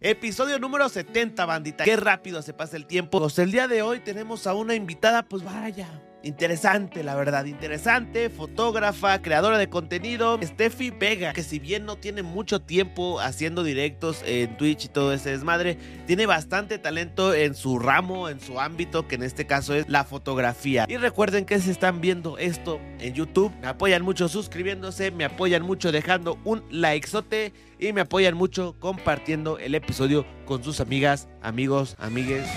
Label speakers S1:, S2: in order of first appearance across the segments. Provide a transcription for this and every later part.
S1: Episodio número 70, bandita. Qué rápido se pasa el tiempo. Pues el día de hoy tenemos a una invitada, pues vaya, interesante, la verdad, interesante, fotógrafa, creadora de contenido, Steffi Vega, que si bien no tiene mucho tiempo haciendo directos en Twitch y todo ese desmadre, tiene bastante talento en su ramo, en su ámbito, que en este caso es la fotografía. Y recuerden que si están viendo esto en YouTube, me apoyan mucho suscribiéndose, me apoyan mucho dejando un likezote y me apoyan mucho compartiendo el episodio con sus amigas, amigos, amigues.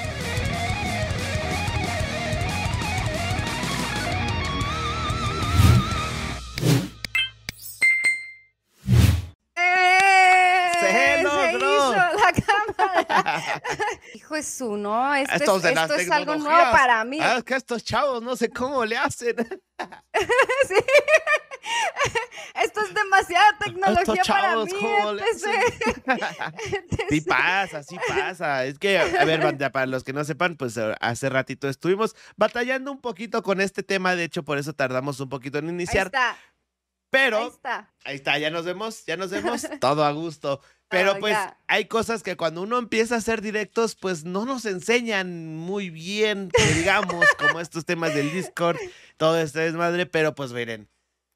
S2: Hijo de su, ¿no? Esto,
S1: Estos
S2: es, esto es algo nuevo para mí.
S1: Ah, es que estos chavos no sé cómo le hacen.
S2: Sí. Esto es demasiada tecnología
S1: Estos
S2: para
S1: chavos,
S2: mí.
S1: ¿cómo le
S2: entonces-
S1: Sí pasa, sí pasa. Es que, a ver, banda, para los que no sepan, pues eh, hace ratito estuvimos batallando un poquito con este tema. De hecho, por eso tardamos un poquito en
S2: Ahí
S1: iniciar.
S2: está,
S1: Pero
S2: ahí está.
S1: Ahí está, ya nos vemos, ya nos vemos, todo a gusto. Pero
S2: Oh,
S1: pues hay cosas que cuando uno empieza a hacer directos, pues no nos enseñan muy bien, digamos, como estos temas del Discord, todo este desmadre, pero pues miren,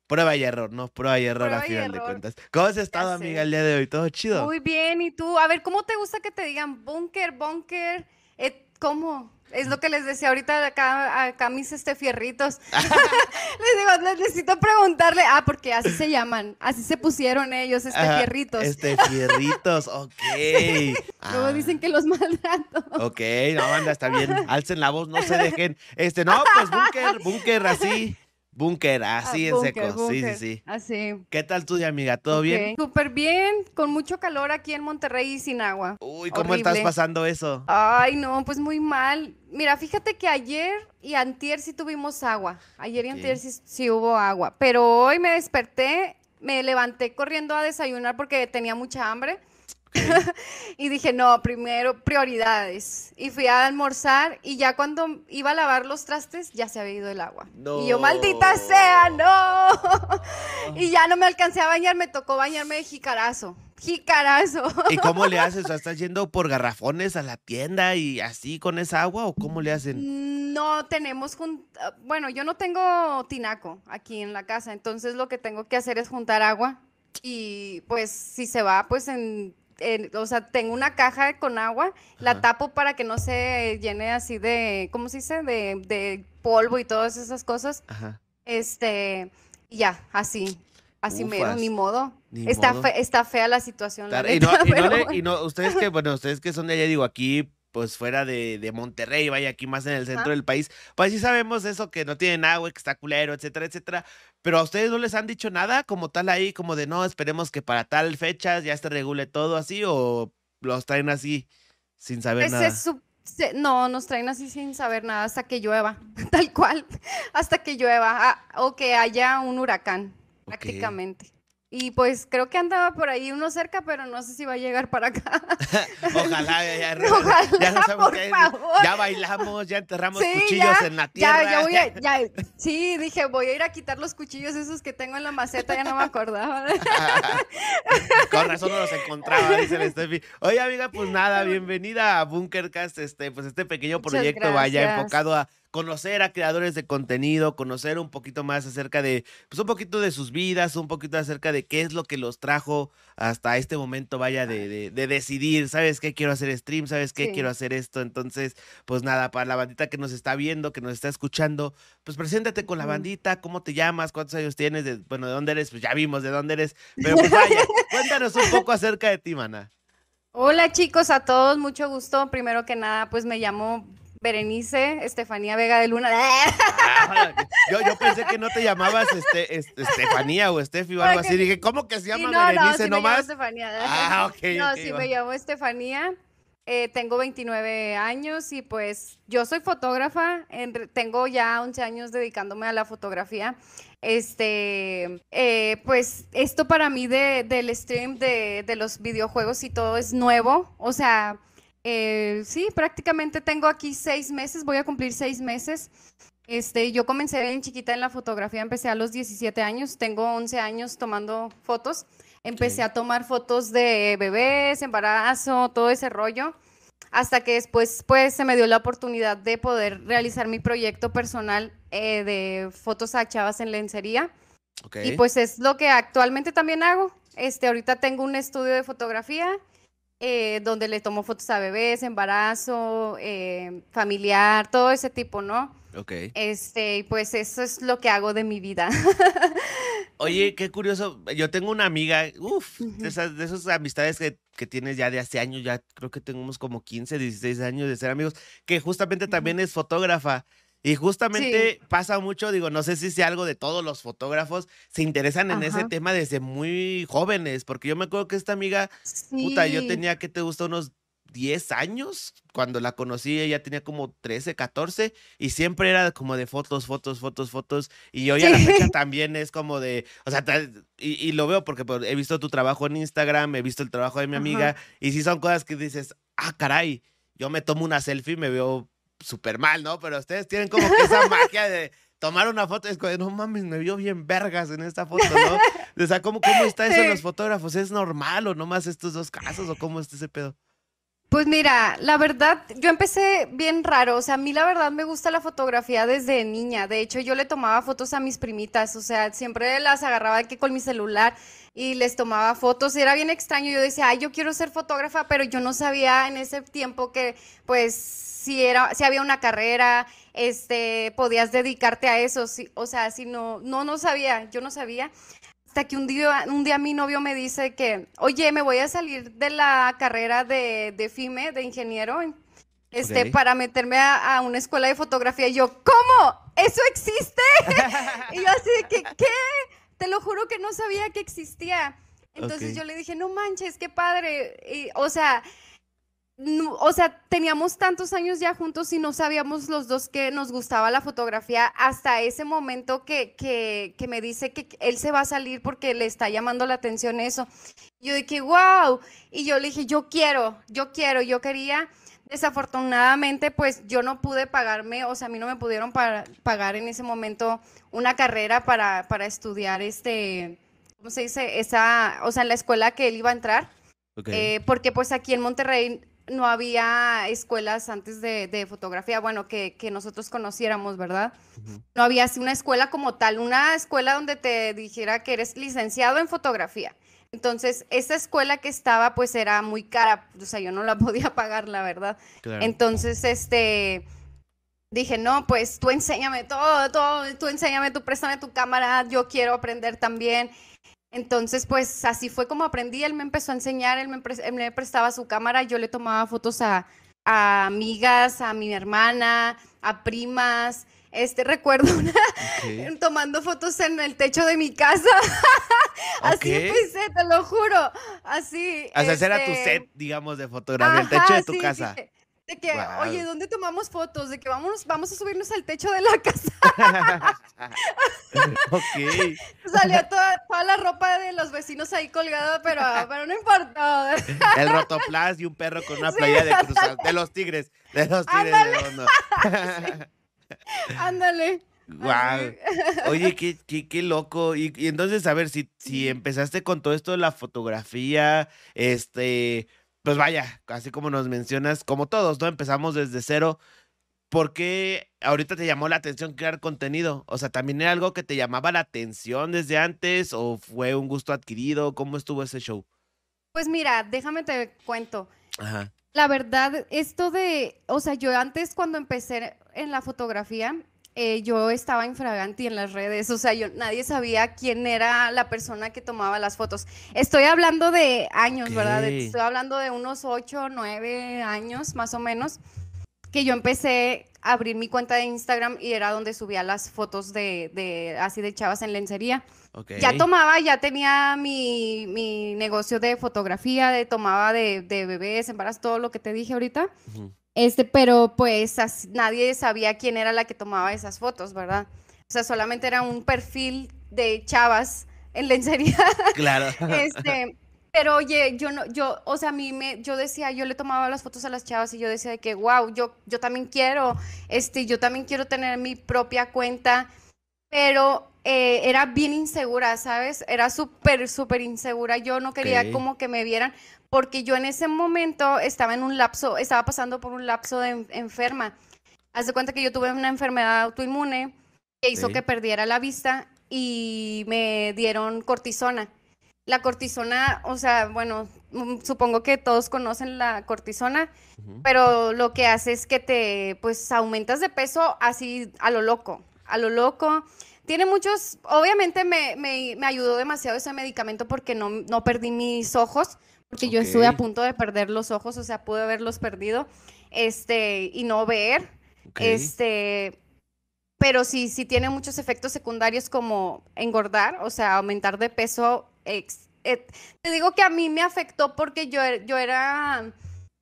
S1: prueba y error, ¿no? Prueba y error a
S2: Prueba y
S1: final de cuentas. ¿Cómo has estado, amiga, el día de hoy? ¿Todo chido?
S2: Muy bien, ¿y tú? A ver, ¿cómo te gusta que te digan búnker, búnker? Eh, ¿Cómo? Es lo que les decía ahorita acá, acá mis este fierritos. les digo, les necesito preguntarle. Ah, porque así se llaman, así se pusieron ellos, este
S1: Ajá,
S2: fierritos.
S1: Este fierritos, ok.
S2: Luego
S1: Ah,
S2: dicen que los maltrato.
S1: Ok, no, banda, está bien. Alcen la voz, no se dejen. Este, no, pues búnker, búnker, así. Búnker, así en
S2: Ah,
S1: seco. Sí, sí, sí.
S2: Así.
S1: ¿Qué tal tú, amiga? ¿Todo bien?
S2: Súper bien, con mucho calor aquí en Monterrey y sin agua.
S1: Uy, ¿cómo estás pasando eso?
S2: Ay, no, pues muy mal. Mira, fíjate que ayer y antier sí tuvimos agua. Ayer y antier sí, sí hubo agua. Pero hoy me desperté, me levanté corriendo a desayunar porque tenía mucha hambre. y dije, no, primero prioridades. Y fui a almorzar y ya cuando iba a lavar los trastes ya se había ido el agua. Y yo, maldita sea, no. y ya no me alcancé a bañar, me tocó bañarme de jicarazo. Jicarazo.
S1: ¿Y cómo le haces? ¿Estás yendo por garrafones a la tienda y así con esa agua o cómo le hacen?
S2: No tenemos, bueno, yo no tengo tinaco aquí en la casa, entonces lo que tengo que hacer es juntar agua y pues si se va, pues en, o sea, tengo una caja con agua, la
S1: Ajá.
S2: tapo para que no se llene así de, ¿cómo se dice? De, de polvo y todas esas cosas,
S1: Ajá.
S2: este, ya, así, así mero,
S1: Ufas.
S2: ni modo.
S1: Ni
S2: está,
S1: modo.
S2: fe- está fea la situación, la
S1: Tar- Y no,
S2: neta,
S1: y no le-
S2: bueno.
S1: y no, ustedes que, bueno, ustedes que son de allá, digo, aquí, pues fuera de, de Monterrey, vaya aquí más en el centro
S2: Ajá.
S1: del país, pues sí sabemos eso, que no tienen agua, que está culero, etcétera, etcétera. Pero a ustedes no les han dicho nada como tal ahí, como de no, esperemos que para tal fecha ya se regule todo así, o los traen así sin saber
S2: Pues
S1: nada.
S2: su- se- no, nos traen así sin saber nada hasta que llueva, tal cual, hasta que llueva ah, o que haya un huracán, prácticamente. Y pues creo que andaba por ahí uno cerca, pero no sé si va a llegar para acá.
S1: Ojalá, ya, ya,
S2: Ojalá,
S1: ya no sabemos
S2: por
S1: qué-
S2: favor.
S1: ya bailamos, ya enterramos
S2: Sí,
S1: cuchillos
S2: ya,
S1: en la tierra.
S2: Ya, ya voy a, ya, sí, dije, voy a ir a quitar los cuchillos esos que tengo en la maceta, ya no me acordaba.
S1: Con razón no los encontraba, dice el Steffi. Oye, amiga, pues nada, bienvenida a Bunkercast, este, pues este pequeño proyecto vaya enfocado a conocer a creadores de contenido, conocer un poquito más acerca de, pues un poquito de sus vidas, un poquito acerca de qué es lo que los trajo hasta este momento, vaya, de, de, de decidir, ¿sabes qué? Quiero hacer stream, ¿sabes qué?
S2: Sí.
S1: Quiero hacer esto. Entonces, pues nada, para la bandita que nos está viendo, que nos está escuchando, pues preséntate con la bandita, ¿cómo te llamas? ¿Cuántos años tienes? De- bueno, ¿de dónde eres? Pues ya vimos de dónde eres. Pero pues vaya, cuéntanos un poco acerca de ti, mana.
S2: Hola chicos, a todos, mucho gusto. Primero que nada, pues me llamo Berenice Estefanía Vega de Luna.
S1: Ah, yo, yo pensé que no te llamabas este, este, Estefanía o Estefi o algo
S2: Porque-
S1: así. Dije, ¿cómo que se llama
S2: no, no,
S1: Berenice
S2: sí me? Estefanía.
S1: Ah, ok,
S2: No, sí
S1: va.
S2: me llamo Estefanía. eh, tengo 29 años y pues yo soy fotógrafa. en tengo ya 11 años dedicándome a la fotografía. Este, eh, pues esto para mí de, del stream de, de los videojuegos y todo es nuevo. O sea, eh, sí, prácticamente tengo aquí seis meses, voy a cumplir seis meses. Este, yo comencé bien chiquita en la fotografía, empecé a los 17 años, tengo 11 años tomando fotos. Empecé a tomar fotos de bebés, embarazo, todo ese rollo, hasta que después pues se me dio la oportunidad de poder realizar mi proyecto personal eh, de fotos a chavas en lencería. Y pues es lo que actualmente también hago. Este, ahorita tengo un estudio de fotografía eh, donde le tomo fotos a bebés, embarazo, eh, familiar, todo ese tipo, ¿no?
S1: Ok.
S2: Este, pues eso es lo que hago de mi vida.
S1: Oye, qué curioso. Yo tengo una amiga, uff, de, esas, de esas amistades que, que, tienes ya de hace años, ya creo que tenemos como 15, 16 años de ser amigos, que justamente también es fotógrafa. Y justamente pasa mucho, digo, no sé si sea algo de todos los fotógrafos, se interesan en ese tema desde muy jóvenes, porque yo me acuerdo que esta amiga, puta, yo tenía que te gusta unos 10 años cuando la conocí, ella tenía como 13, 14 y siempre era como de fotos, fotos, fotos, fotos y hoy a la fecha también es como de, o sea, y, lo veo porque he visto tu trabajo en Instagram, he visto el trabajo de mi amiga y sí son cosas que dices, ah, caray, yo me tomo una selfie y me veo súper mal, ¿no? Pero ustedes tienen como que esa magia de tomar una foto y es como, no mames, me vio bien vergas en esta foto, ¿no? O sea, ¿cómo, cómo está eso en los fotógrafos? ¿Es normal o nomás estos dos casos o cómo está ese pedo?
S2: Pues mira, la verdad, yo empecé bien raro, o sea, a mí la verdad me gusta la fotografía desde niña, de hecho yo le tomaba fotos a mis primitas, o sea, siempre las agarraba aquí con mi celular y les tomaba fotos, era bien extraño, yo decía, ay, yo quiero ser fotógrafa, pero yo no sabía en ese tiempo que pues si era si había una carrera, este, podías dedicarte a eso, o sea, si no no no sabía, yo no sabía. Hasta que un día, un día mi novio me dice que, oye, me voy a salir de la carrera de, de FIME, de ingeniero, este, para meterme a, una escuela de fotografía. Y yo, ¿cómo? ¿Eso existe? y yo así de que, ¿qué? Te lo juro que no sabía que existía. Entonces yo le dije, no manches, qué padre. Y, o sea, o sea, teníamos tantos años ya juntos y no sabíamos los dos que nos gustaba la fotografía hasta ese momento que, que, que, me dice que él se va a salir porque le está llamando la atención eso. Yo dije, wow. Y yo le dije, yo quiero, yo quiero, yo quería. Desafortunadamente, pues yo no pude pagarme, o sea, a mí no me pudieron pagar en ese momento una carrera para, para estudiar este, ¿cómo se dice? Esa, o sea, en la escuela que él iba a entrar. Eh, porque pues aquí en Monterrey no había escuelas antes de, fotografía, bueno, que, nosotros conociéramos, ¿verdad? No había así una escuela como tal, una escuela donde te dijera que eres licenciado en fotografía. Entonces, esa escuela que estaba, pues era muy cara, o sea, yo no la podía pagar, la verdad. Entonces, este, dije, no, pues tú enséñame todo, todo, tú enséñame, tú préstame tu cámara, yo quiero aprender también. Entonces, pues así fue como aprendí. Él me empezó a enseñar, él me, prestaba su cámara, yo le tomaba fotos a, amigas, a mi hermana, a primas. Este recuerdo una, tomando fotos en el techo de mi casa. Así empecé, te lo juro. Así.
S1: O sea, ese era tu este set, digamos, de fotografía, el techo de tu casa.
S2: De que, oye, ¿dónde tomamos fotos? De que vamos, vamos a subirnos al techo de la casa.
S1: ok.
S2: Salió toda, toda, la ropa de los vecinos ahí colgada, pero, pero no importa.
S1: El rotoplas y un perro con una playa de cruzado. De los tigres. De los tigres Ándale.
S2: Ándale.
S1: Wow. Oye, qué, qué, qué loco. Y, y, entonces, a ver, si, si empezaste con todo esto de la fotografía, este, pues vaya, así como nos mencionas, como todos, ¿no? Empezamos desde cero. ¿Por qué ahorita te llamó la atención crear contenido? O sea, ¿también era algo que te llamaba la atención desde antes o fue un gusto adquirido? ¿Cómo estuvo ese show?
S2: Pues mira, déjame te cuento. Ajá. La verdad, esto de, o sea, yo antes cuando empecé en la fotografía, eh, yo estaba infraganti en las redes, o sea, yo nadie sabía quién era la persona que tomaba las fotos. Estoy hablando de años, ¿verdad? Estoy hablando de unos 8, 9 años más o menos, que yo empecé a abrir mi cuenta de Instagram y era donde subía las fotos de, de así de chavas en lencería. Ya tomaba, ya tenía mi, mi, negocio de fotografía, de tomaba de, de bebés, embarazos, todo lo que te dije ahorita. Este, pero pues nadie sabía quién era la que tomaba esas fotos, ¿verdad? O sea, solamente era un perfil de chavas en lencería.
S1: Claro.
S2: este, pero oye, yo no, yo, o sea, a mí me, yo decía, yo le tomaba las fotos a las chavas y yo decía que, wow, yo, yo también quiero, este, yo también quiero tener mi propia cuenta pero eh, era bien insegura, ¿sabes? Era súper, súper insegura. Yo no quería como que me vieran, porque yo en ese momento estaba en un lapso, estaba pasando por un lapso de enferma. Haz de cuenta que yo tuve una enfermedad autoinmune que hizo que perdiera la vista y me dieron cortisona. La cortisona, o sea, bueno, mm, supongo que todos conocen la cortisona, pero lo que hace es que te, pues, aumentas de peso así a lo loco, a lo loco. Tiene muchos, obviamente me, me, me ayudó demasiado ese medicamento porque no, no perdí mis ojos, porque yo estuve a punto de perder los ojos, o sea, pude haberlos perdido, este, y no ver, este, pero sí, sí tiene muchos efectos secundarios como engordar, o sea, aumentar de peso. Eh, te digo que a mí me afectó porque yo, yo era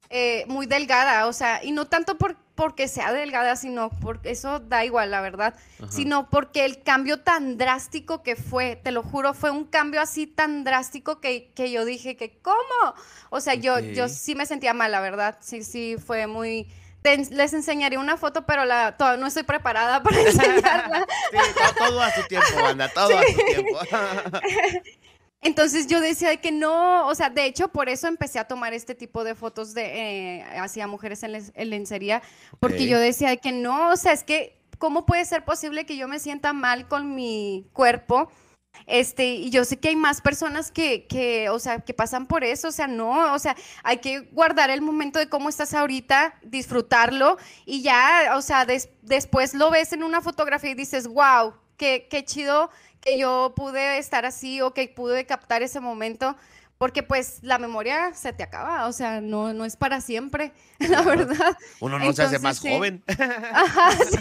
S2: eh, muy delgada, o sea, y no tanto por, porque sea delgada, sino porque eso da igual, la verdad, sino porque el cambio tan drástico que fue, te lo juro, fue un cambio así tan drástico que, que yo dije que, ¿cómo? O sea, yo, yo sí me sentía mal, la verdad, sí, sí, fue muy les enseñaré una foto, pero la, no estoy preparada para enseñarla.
S1: sí, todo, a su tiempo, banda, todo a su tiempo.
S2: Entonces yo decía que no, o sea, de hecho por eso empecé a tomar este tipo de fotos de eh, hacia mujeres en, lencería, porque yo decía que no, o sea, es que, ¿cómo puede ser posible que yo me sienta mal con mi cuerpo? Este, y yo sé que hay más personas que, que, o sea, que pasan por eso, o sea, no, o sea, hay que guardar el momento de cómo estás ahorita, disfrutarlo y ya, o sea, después lo ves en una fotografía y dices, wow, qué, qué chido que yo pude estar así o que pude captar ese momento porque pues la memoria se te acaba, o sea, no, no es para siempre, la verdad.
S1: Uno no se hace más joven.
S2: Ajá, sí.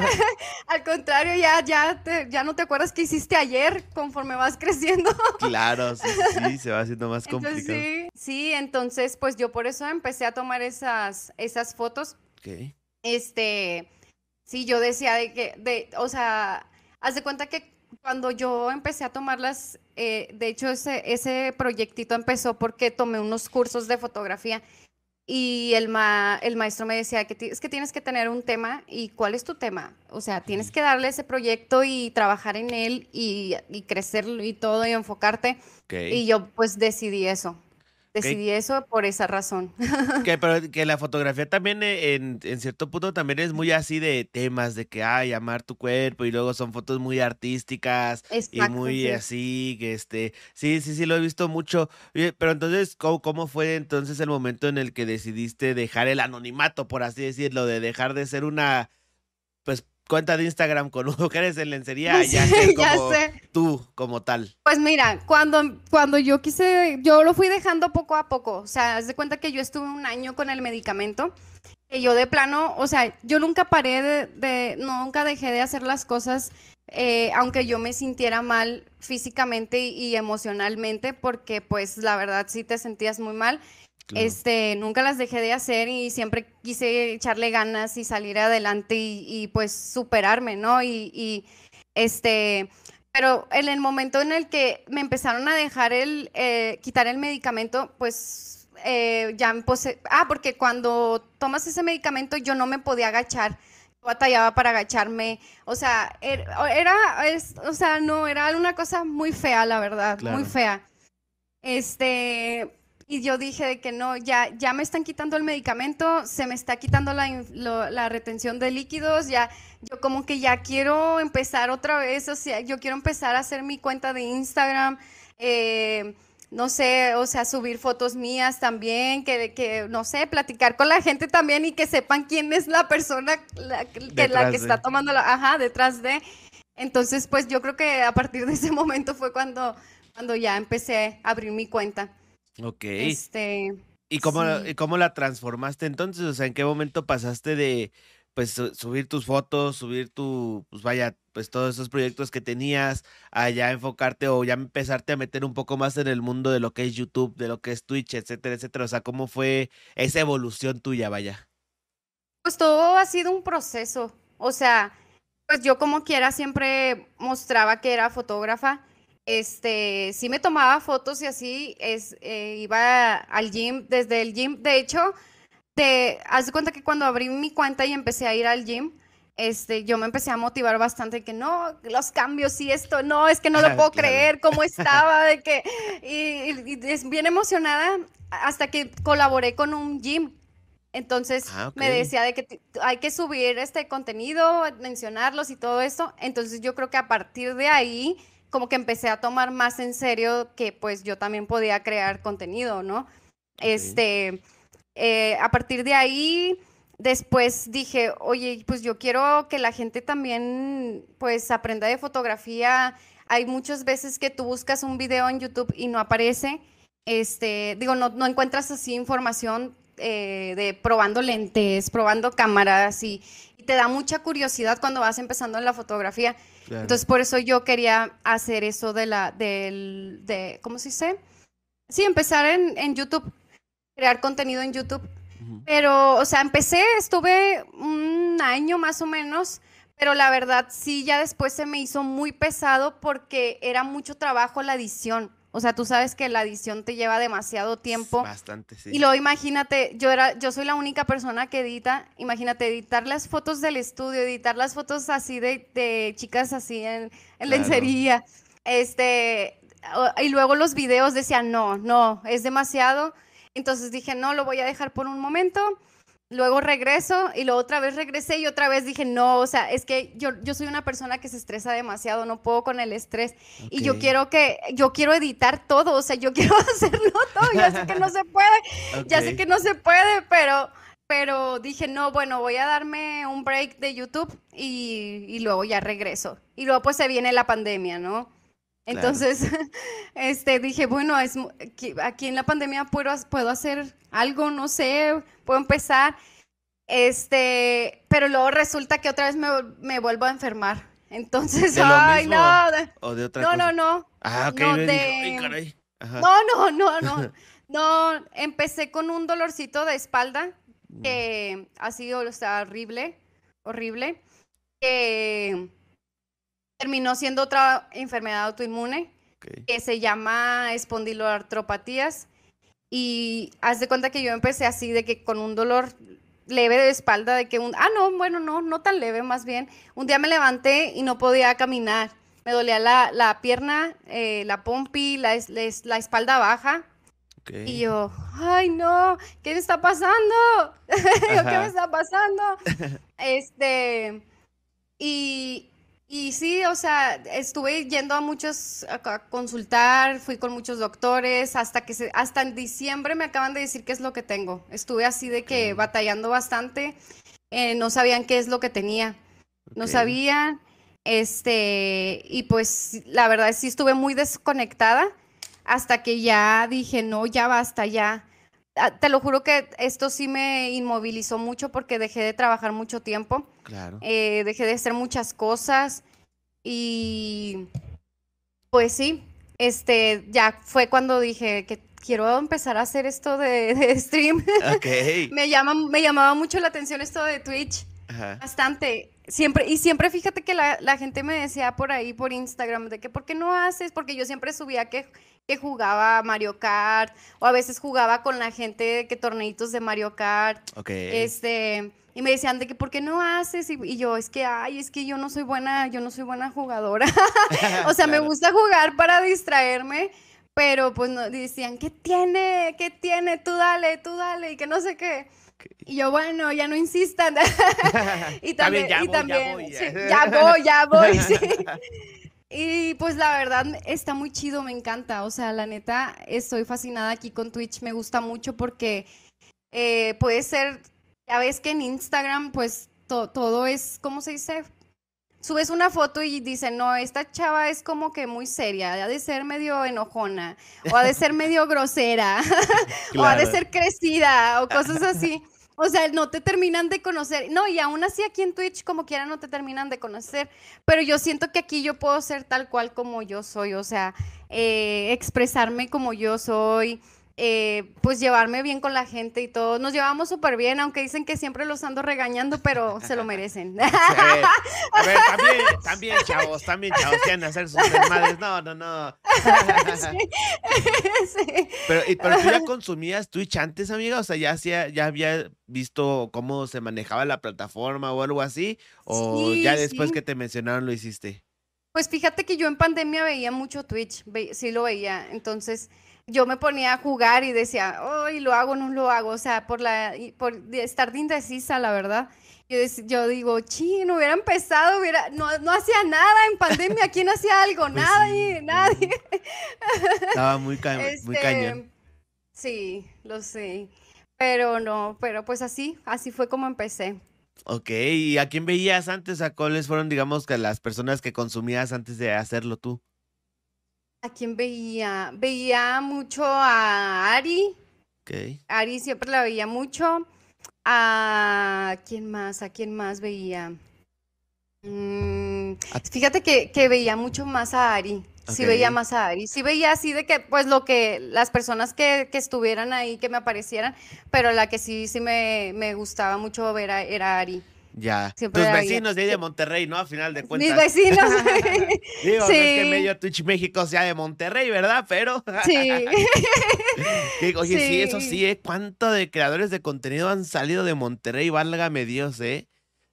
S2: Al contrario, ya, ya, ya no te acuerdas qué hiciste ayer conforme vas creciendo.
S1: claro, sí, sí, se va haciendo más complicado.
S2: sí, sí, entonces pues yo por eso empecé a tomar esas, esas fotos.
S1: Ok.
S2: Este, sí, yo decía de que, de, o sea, haz de cuenta que cuando yo empecé a tomarlas, eh, de hecho ese, ese proyectito empezó porque tomé unos cursos de fotografía y el, el maestro me decía que es que tienes que tener un tema y cuál es tu tema. O sea, tienes que darle ese proyecto y trabajar en él y, y crecerlo y todo y enfocarte. Y yo pues decidí eso. Decidí eso por esa razón.
S1: Que, pero que la fotografía también eh, en, cierto punto también es muy así de temas de que ay amar tu cuerpo y luego son fotos muy artísticas y muy así que este sí sí sí lo he visto mucho. Pero entonces ¿cómo, ¿cómo, fue entonces el momento en el que decidiste dejar el anonimato por así decirlo de dejar de ser una pues cuenta de Instagram con mujeres en lencería, ya, como tú como tal.
S2: Pues mira, cuando, cuando yo quise, yo lo fui dejando poco a poco. O sea, haz de cuenta que yo estuve un año con el medicamento. Que yo de plano, o sea, yo nunca paré de, nunca dejé de hacer las cosas, eh, aunque yo me sintiera mal físicamente y emocionalmente, porque pues la verdad sí te sentías muy mal. Este, nunca las dejé de hacer y siempre quise echarle ganas y salir adelante y, pues superarme, ¿no? Y, este, pero en el momento en el que me empezaron a dejar el, eh, quitar el medicamento, pues eh, ya me puse, ah, porque cuando tomas ese medicamento yo no me podía agachar batallaba para agacharme, o sea, er, era, o sea, no, era una cosa muy fea, la verdad, muy fea. Este, y yo dije que no, ya, ya me están quitando el medicamento, se me está quitando la, retención de líquidos, ya, yo como que ya quiero empezar otra vez, o sea, yo quiero empezar a hacer mi cuenta de Instagram, eh, no sé, o sea, subir fotos mías también, que, que, no sé, platicar con la gente también y que sepan quién es la persona la, que, la que está tomando la, ajá, detrás de. Entonces, pues yo creo que a partir de ese momento fue cuando, cuando ya empecé a abrir mi cuenta.
S1: Ok.
S2: Este.
S1: ¿Y cómo, cómo la transformaste entonces? O sea, ¿en qué momento pasaste de pues subir tus fotos, subir tu, pues vaya, pues todos esos proyectos que tenías, a ya enfocarte o ya empezarte a meter un poco más en el mundo de lo que es YouTube, de lo que es Twitch, etcétera, etcétera. O sea, ¿cómo fue esa evolución tuya, vaya?
S2: Pues todo ha sido un proceso. O sea, pues yo como quiera siempre mostraba que era fotógrafa este, sí me tomaba fotos y así, es, eh, iba al gym, desde el gym, de hecho, te, haz de cuenta que cuando abrí mi cuenta y empecé a ir al gym, este, yo me empecé a motivar bastante que no, los cambios y esto, no, es que no lo puedo creer, cómo estaba, de que, y, y, es bien emocionada hasta que colaboré con un gym. Entonces
S1: Ah,
S2: me
S1: ok.
S2: decía de que hay que subir este contenido, mencionarlos y todo eso. Entonces yo creo que a partir de ahí como que empecé a tomar más en serio que pues yo también podía crear contenido, ¿no? Este, eh, a partir de ahí, después dije, oye, pues yo quiero que la gente también pues aprenda de fotografía. Hay muchas veces que tú buscas un video en YouTube y no aparece. Este, digo, no, no encuentras así información eh, de probando lentes, probando cámaras y, y te da mucha curiosidad cuando vas empezando en la fotografía.
S1: Claro.
S2: Entonces, por eso yo quería hacer eso de la, del, de, ¿cómo se dice? Sí, empezar en, en YouTube, crear contenido en YouTube. Pero, o sea, empecé, estuve un año más o menos, pero la verdad sí, ya después se me hizo muy pesado porque era mucho trabajo la edición. O sea, tú sabes que la edición te lleva demasiado tiempo.
S1: Bastante, sí.
S2: Y luego imagínate, yo era, yo soy la única persona que edita, imagínate editar las fotos del estudio, editar las fotos así de, de chicas así en, en
S1: Claro.
S2: lencería, este, y luego los videos decían, no, no, es demasiado. Entonces dije, no, lo voy a dejar por un momento. Luego regreso y luego otra vez regresé y otra vez dije, no, o sea, es que yo, yo soy una persona que se estresa demasiado, no puedo con el estrés. Y yo quiero que, yo quiero editar todo, o sea, yo quiero hacerlo todo, ya sé que no se puede, ya sé que no se puede, pero, pero dije, no, bueno, voy a darme un break de YouTube y, y luego ya regreso. Y luego pues se viene la pandemia, ¿no?
S1: Claro.
S2: Entonces, este, dije, bueno, es, aquí, en la pandemia puedo, puedo hacer algo, no sé, puedo empezar. Este, pero luego resulta que otra vez me, me vuelvo a enfermar. Entonces,
S1: ¿De
S2: ay,
S1: mismo?
S2: no, de-
S1: O de otra
S2: no,
S1: cosa.
S2: no, no.
S1: Ah, ok.
S2: no,
S1: dije, "Ay,
S2: de-
S1: caray". Ajá.
S2: No, no, no, no. No, empecé con un dolorcito de espalda
S1: Mm,
S2: que ha sido, o sea, horrible, horrible, que terminó siendo otra enfermedad autoinmune que se llama espondiloartropatías. Y haz de cuenta que yo empecé así de que con un dolor leve de espalda de que un ah no bueno no no tan leve más bien. Un día me levanté y no podía caminar. Me dolía la, la pierna eh, la pompi la, les- la espalda baja. Y yo ay no qué me está pasando qué me está pasando este y y sí, o sea, estuve yendo a muchos a, consultar, fui con muchos doctores, hasta que se, hasta en diciembre me acaban de decir qué es lo que tengo. Estuve así de que batallando bastante, eh, no sabían qué es lo que tenía, no sabían, este, y pues la verdad sí estuve muy desconectada hasta que ya dije, no, ya basta, ya. Ah, Te lo juro que esto sí me inmovilizó mucho porque dejé de trabajar mucho tiempo
S1: Claro.
S2: eh, dejé de hacer muchas cosas y pues sí, este, ya fue cuando dije que quiero empezar a hacer esto de, de stream.
S1: Ok.
S2: me, llama, me llamaba mucho la atención esto de Twitch,
S1: Ajá.
S2: bastante. Siempre, y siempre fíjate que la, la gente me decía por ahí, por Instagram, de que ¿por qué no haces? Porque yo siempre subía que, que jugaba Mario Kart, o a veces jugaba con la gente que torneitos de Mario Kart.
S1: Ok.
S2: Este, y me decían de que ¿por qué no haces? Y, y yo, es que, ay, es que yo no soy buena, yo no soy buena jugadora. o sea, me gusta jugar para distraerme, pero pues no, decían, ¿qué tiene? ¿Qué tiene? Tú dale, tú dale, y que no sé qué. Y yo, bueno, ya no insistan. y también,
S1: ya
S2: y
S1: voy, ya
S2: también,
S1: voy, ya.
S2: voy, ya voy, sí. Y pues la verdad está muy chido, me encanta. O sea, la neta, estoy fascinada aquí con Twitch, me gusta mucho porque eh, puede ser, ya ves que en Instagram, pues to- todo es, ¿cómo se dice? Subes una foto y dicen, no, esta chava es como que muy seria, ha de ser medio enojona, o ha de ser medio grosera, o ha de ser crecida, o cosas así. O sea, no te terminan de conocer. No, y aún así aquí en Twitch, como quiera, no te terminan de conocer. Pero yo siento que aquí yo puedo ser tal cual como yo soy. O sea, eh, expresarme como yo soy. Eh, pues llevarme bien con la gente y todo. Nos llevamos súper bien, aunque dicen que siempre los ando regañando, pero se lo merecen.
S1: a, ver, también, también, chavos, también chavos, quieren hacer sus desmadres. No, no, no. sí. Pero, pero tú ya consumías Twitch antes, amiga, o sea, ya, hacía, ya había visto cómo se manejaba la plataforma o algo así, o ya después que te mencionaron lo hiciste.
S2: Pues fíjate que yo en pandemia veía mucho Twitch, sí lo veía, entonces yo me ponía a jugar y decía, hoy lo hago, no lo hago, o sea, por, la, por estar de indecisa, la verdad. Yo, yo digo, chino, hubiera empezado, hubiera, no, no hacía nada en pandemia, ¿quién hacía algo? Pues nadie, nadie.
S1: Estaba muy, muy este, cañón.
S2: Sí, lo sé. Pero no, pero pues así, así fue como empecé.
S1: Ok, ¿y a quién veías antes? ¿A cuáles fueron, digamos, que las personas que consumías antes de hacerlo tú?
S2: ¿A quién veía? Veía mucho a Ari.
S1: Ok.
S2: Ari siempre la veía mucho. ¿A quién más? ¿A quién más veía? Mm, fíjate que, que, veía mucho más a Ari. Sí veía más a Ari. Sí veía así de que, pues, lo que las personas que, que estuvieran ahí, que me aparecieran, pero la que sí, sí me, me gustaba mucho ver era Ari.
S1: Ya. Tus vecinos de ahí de Monterrey, ¿no? A final de cuentas.
S2: Mis vecinos.
S1: Digo, sí. no es que medio Twitch México sea de Monterrey, ¿verdad? Pero.
S2: Sí.
S1: Oye, sí. eso sí, ¿eh? ¿Cuánto de creadores de contenido han salido de Monterrey? Válgame Dios, ¿eh?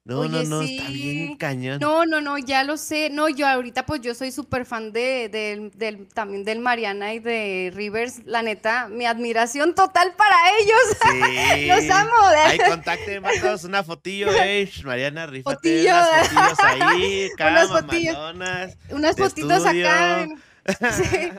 S1: No, no, no, está bien cañón.
S2: No, no, no, ya lo sé. No, yo ahorita pues yo soy súper fan de, del, también del Mariana y de Rivers. La neta, mi admiración total para ellos. Sí. Los amo.
S1: Ahí contacten, Marcos, una fotillo, eh. Mariana, rífate Fotillo. unas fotillos ahí, unas fotillos.
S2: Unas fotitos acá.
S1: Sí.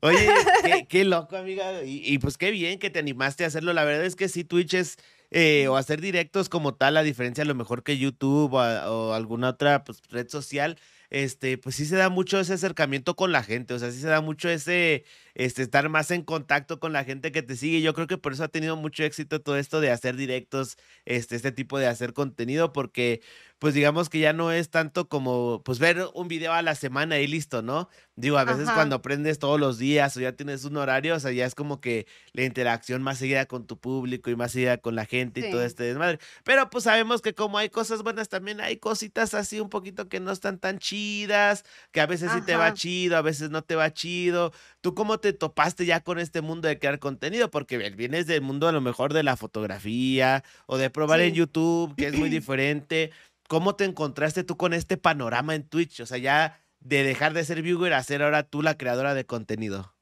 S1: Oye, qué, qué, loco, amiga. Y, y pues qué bien que te animaste a hacerlo. La verdad es que sí, Twitch es eh, o hacer directos como tal, a diferencia a lo mejor que YouTube o, alguna otra pues, red social, este, pues sí se da mucho ese acercamiento con la gente, o sea, sí se da mucho ese, este, estar más en contacto con la gente que te sigue. Yo creo que por eso ha tenido mucho éxito todo esto de hacer directos, este, este tipo de hacer contenido, porque pues digamos que ya no es tanto como pues ver un video a la semana y listo, ¿no? Digo, a veces cuando aprendes todos los días o ya tienes un horario, o sea, ya es como que la interacción más seguida con tu público y más seguida con la gente y todo este desmadre. Pero pues sabemos que como hay cosas buenas, también hay cositas así un poquito que no están tan chidas, que a veces sí te va chido, a veces no te va chido. ¿Tú cómo te topaste ya con este mundo de crear contenido? Porque vienes del mundo a lo mejor de la fotografía o de probar en YouTube, que es muy diferente. ¿Cómo te encontraste tú con este panorama en Twitch? O sea, ya de dejar de ser viewer a ser ahora tú la creadora de contenido.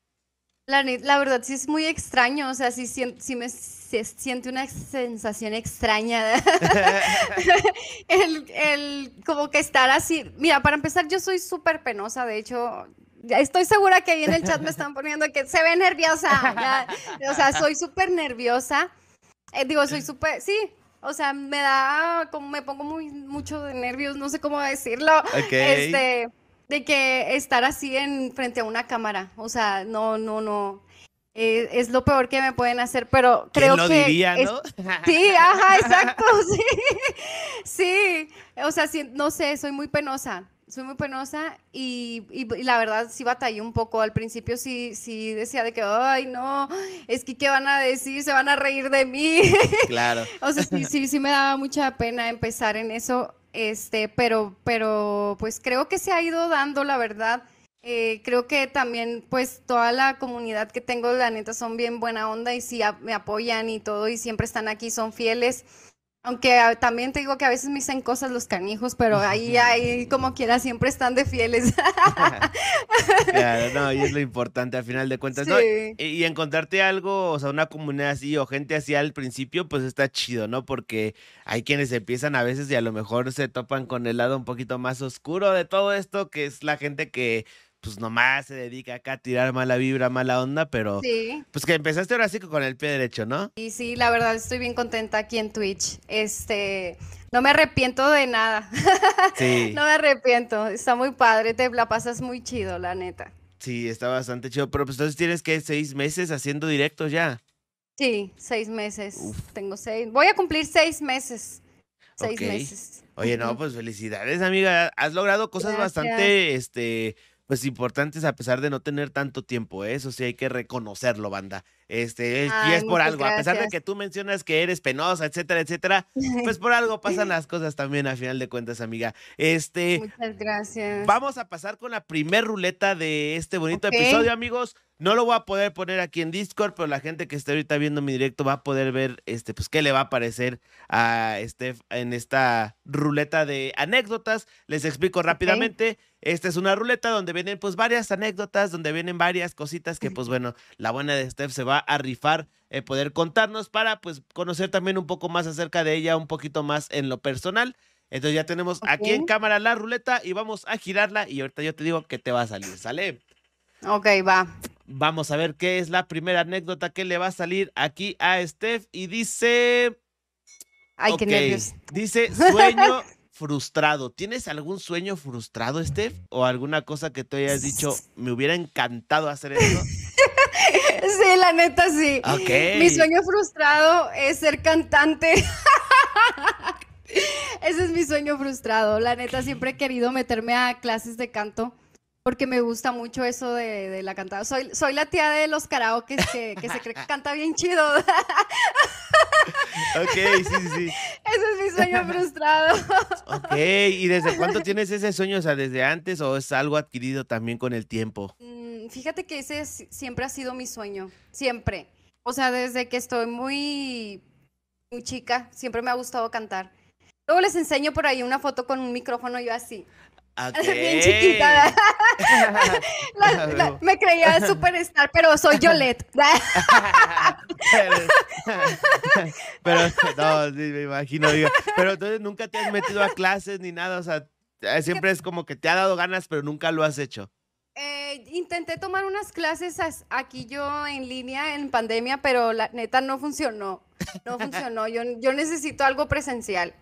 S2: La, la verdad sí es muy extraño, o sea, sí, sí me siente una sensación extraña. el, el, como que estar así. Mira, para empezar, yo soy súper penosa, de hecho, estoy segura que ahí en el chat me están poniendo que se ve nerviosa. o sea, soy súper nerviosa. Eh, digo, soy súper, sí, o sea, me da, como me pongo muy mucho de nervios, no sé cómo decirlo. Este, de que estar así en frente a una cámara, o sea, no, no, no. Eh, es lo peor que me pueden hacer, pero creo
S1: lo
S2: que
S1: diría, ¿no?
S2: sí, ajá, exacto, sí. Sí, o sea, no sé, soy muy penosa soy muy penosa y, la verdad sí batallé un poco. Al principio sí, sí decía de que, ay, no, es que ¿qué van a decir? Se van a reír de mí.
S1: Claro.
S2: o sea, sí, sí, sí me daba mucha pena empezar en eso, este, pero, pero pues creo que se ha ido dando, la verdad. Eh, creo que también, pues, toda la comunidad que tengo, la neta, son bien buena onda y sí me apoyan y todo y siempre están aquí, son fieles. Aunque también te digo que a veces me dicen cosas los canijos, pero ahí, ahí como quiera, siempre están de fieles.
S1: claro, no, y es lo importante al final de cuentas. ¿no? Y, encontrarte algo, o sea, una comunidad así o gente así al principio, pues está chido, ¿no? Porque hay quienes empiezan a veces y a lo mejor se topan con el lado un poquito más oscuro de todo esto, que es la gente que pues nomás se dedica acá a tirar mala vibra, mala onda, pero pues que empezaste ahora sí con el pie derecho, ¿no?
S2: Y sí, la verdad estoy bien contenta aquí en Twitch. Este, no me arrepiento de nada. Sí. no me arrepiento, está muy padre, te la pasas muy chido, la neta.
S1: Sí, está bastante chido, pero pues entonces tienes que seis meses haciendo directos ya.
S2: Sí, seis meses. Tengo seis. Voy a cumplir seis meses. Seis meses.
S1: Oye, no, pues felicidades, amiga. Has logrado cosas bastante, este, pues importantes a pesar de no tener tanto tiempo, ¿eh? eso sí hay que reconocerlo, banda. Este, y
S2: Ay,
S1: es por algo, a pesar de que tú mencionas que eres penosa, etcétera, etcétera, pues por algo pasan las cosas también a final de cuentas, amiga. Este,
S2: Muchas gracias.
S1: vamos a pasar con la primer ruleta de este bonito episodio, amigos. No lo voy a poder poner aquí en Discord, pero la gente que esté ahorita viendo mi directo va a poder ver este, pues, qué le va a aparecer a Steph en esta ruleta de anécdotas. Les explico rápidamente. Esta es una ruleta donde vienen pues varias anécdotas, donde vienen varias cositas que pues bueno, la buena de Steph se va a rifar eh, poder contarnos para pues conocer también un poco más acerca de ella, un poquito más en lo personal. Entonces ya tenemos aquí en cámara la ruleta y vamos a girarla y ahorita yo te digo que te va a salir, ¿sale?
S2: Ok, va.
S1: Vamos a ver qué es la primera anécdota que le va a salir aquí a Steph y dice...
S2: Ay, qué nervios.
S1: Dice sueño frustrado. ¿Tienes algún sueño frustrado, Steph? ¿O alguna cosa que tú hayas dicho, me hubiera encantado hacer eso?
S2: Sí, la neta sí.
S1: Ok.
S2: Mi sueño frustrado es ser cantante. Ese es mi sueño frustrado. La neta, siempre he querido meterme a clases de canto porque me gusta mucho eso de, de la cantada. Soy, soy la tía de los karaoke que, que se cree que canta bien chido.
S1: Ok, sí, sí, sí.
S2: Ese es mi sueño frustrado.
S1: Ok, ¿y desde cuándo tienes ese sueño? O sea, ¿desde antes o es algo adquirido también con el tiempo?
S2: Mm, Fíjate que ese es- siempre ha sido mi sueño, siempre. O sea, desde que estoy muy, muy chica, siempre me ha gustado cantar. Luego les enseño por ahí una foto con un micrófono yo así,
S1: Ok.
S2: bien chiquita. La- la- me creía superstar, pero soy Yolette.
S1: Pero, no, sí, me imagino, digo. Pero entonces nunca te has metido a clases ni nada, o sea, eh, siempre es como que te ha dado ganas, pero nunca lo has hecho.
S2: Eh, intenté tomar unas clases as- aquí yo en línea en pandemia, pero la neta no funcionó. No funcionó. Yo, yo necesito algo presencial.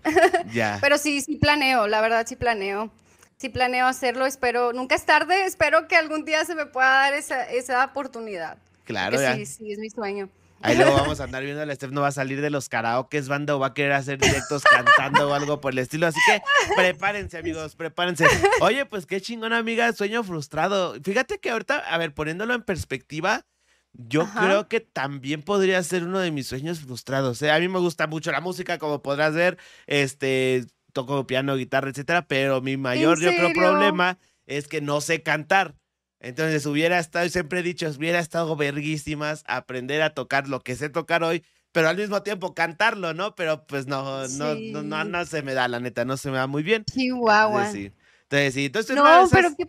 S1: Ya.
S2: Pero sí, sí planeo, la verdad sí planeo. Sí planeo hacerlo, espero, nunca es tarde, espero que algún día se me pueda dar esa, esa oportunidad.
S1: Claro, ya.
S2: sí, sí, es mi sueño.
S1: Ahí luego vamos a andar viendo a la Steph, no va a salir de los karaokes, banda, o va a querer hacer directos cantando o algo por el estilo. Así que prepárense, amigos, prepárense. Oye, pues qué chingón, amiga, sueño frustrado. Fíjate que ahorita, a ver, poniéndolo en perspectiva, yo
S2: Ajá.
S1: creo que también podría ser uno de mis sueños frustrados. ¿eh? A mí me gusta mucho la música, como podrás ver, este, toco piano, guitarra, etcétera, pero mi mayor, yo creo, problema es que no sé cantar. Entonces hubiera estado, siempre he dicho, hubiera estado verguísimas aprender a tocar lo que sé tocar hoy, pero al mismo tiempo cantarlo, ¿no? Pero pues no, no, no, no,
S2: Sí.
S1: no se me da, la neta, no se me da muy bien.
S2: Chihuahua.
S1: Entonces, sí. Entonces, sí. Entonces,
S2: No,
S1: esas-
S2: pero qué,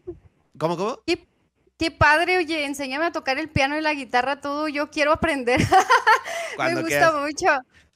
S1: ¿Cómo, cómo?
S2: qué, qué padre, oye, enséñame a tocar el piano y la guitarra, todo, yo quiero aprender. me gusta
S1: quieras.
S2: mucho.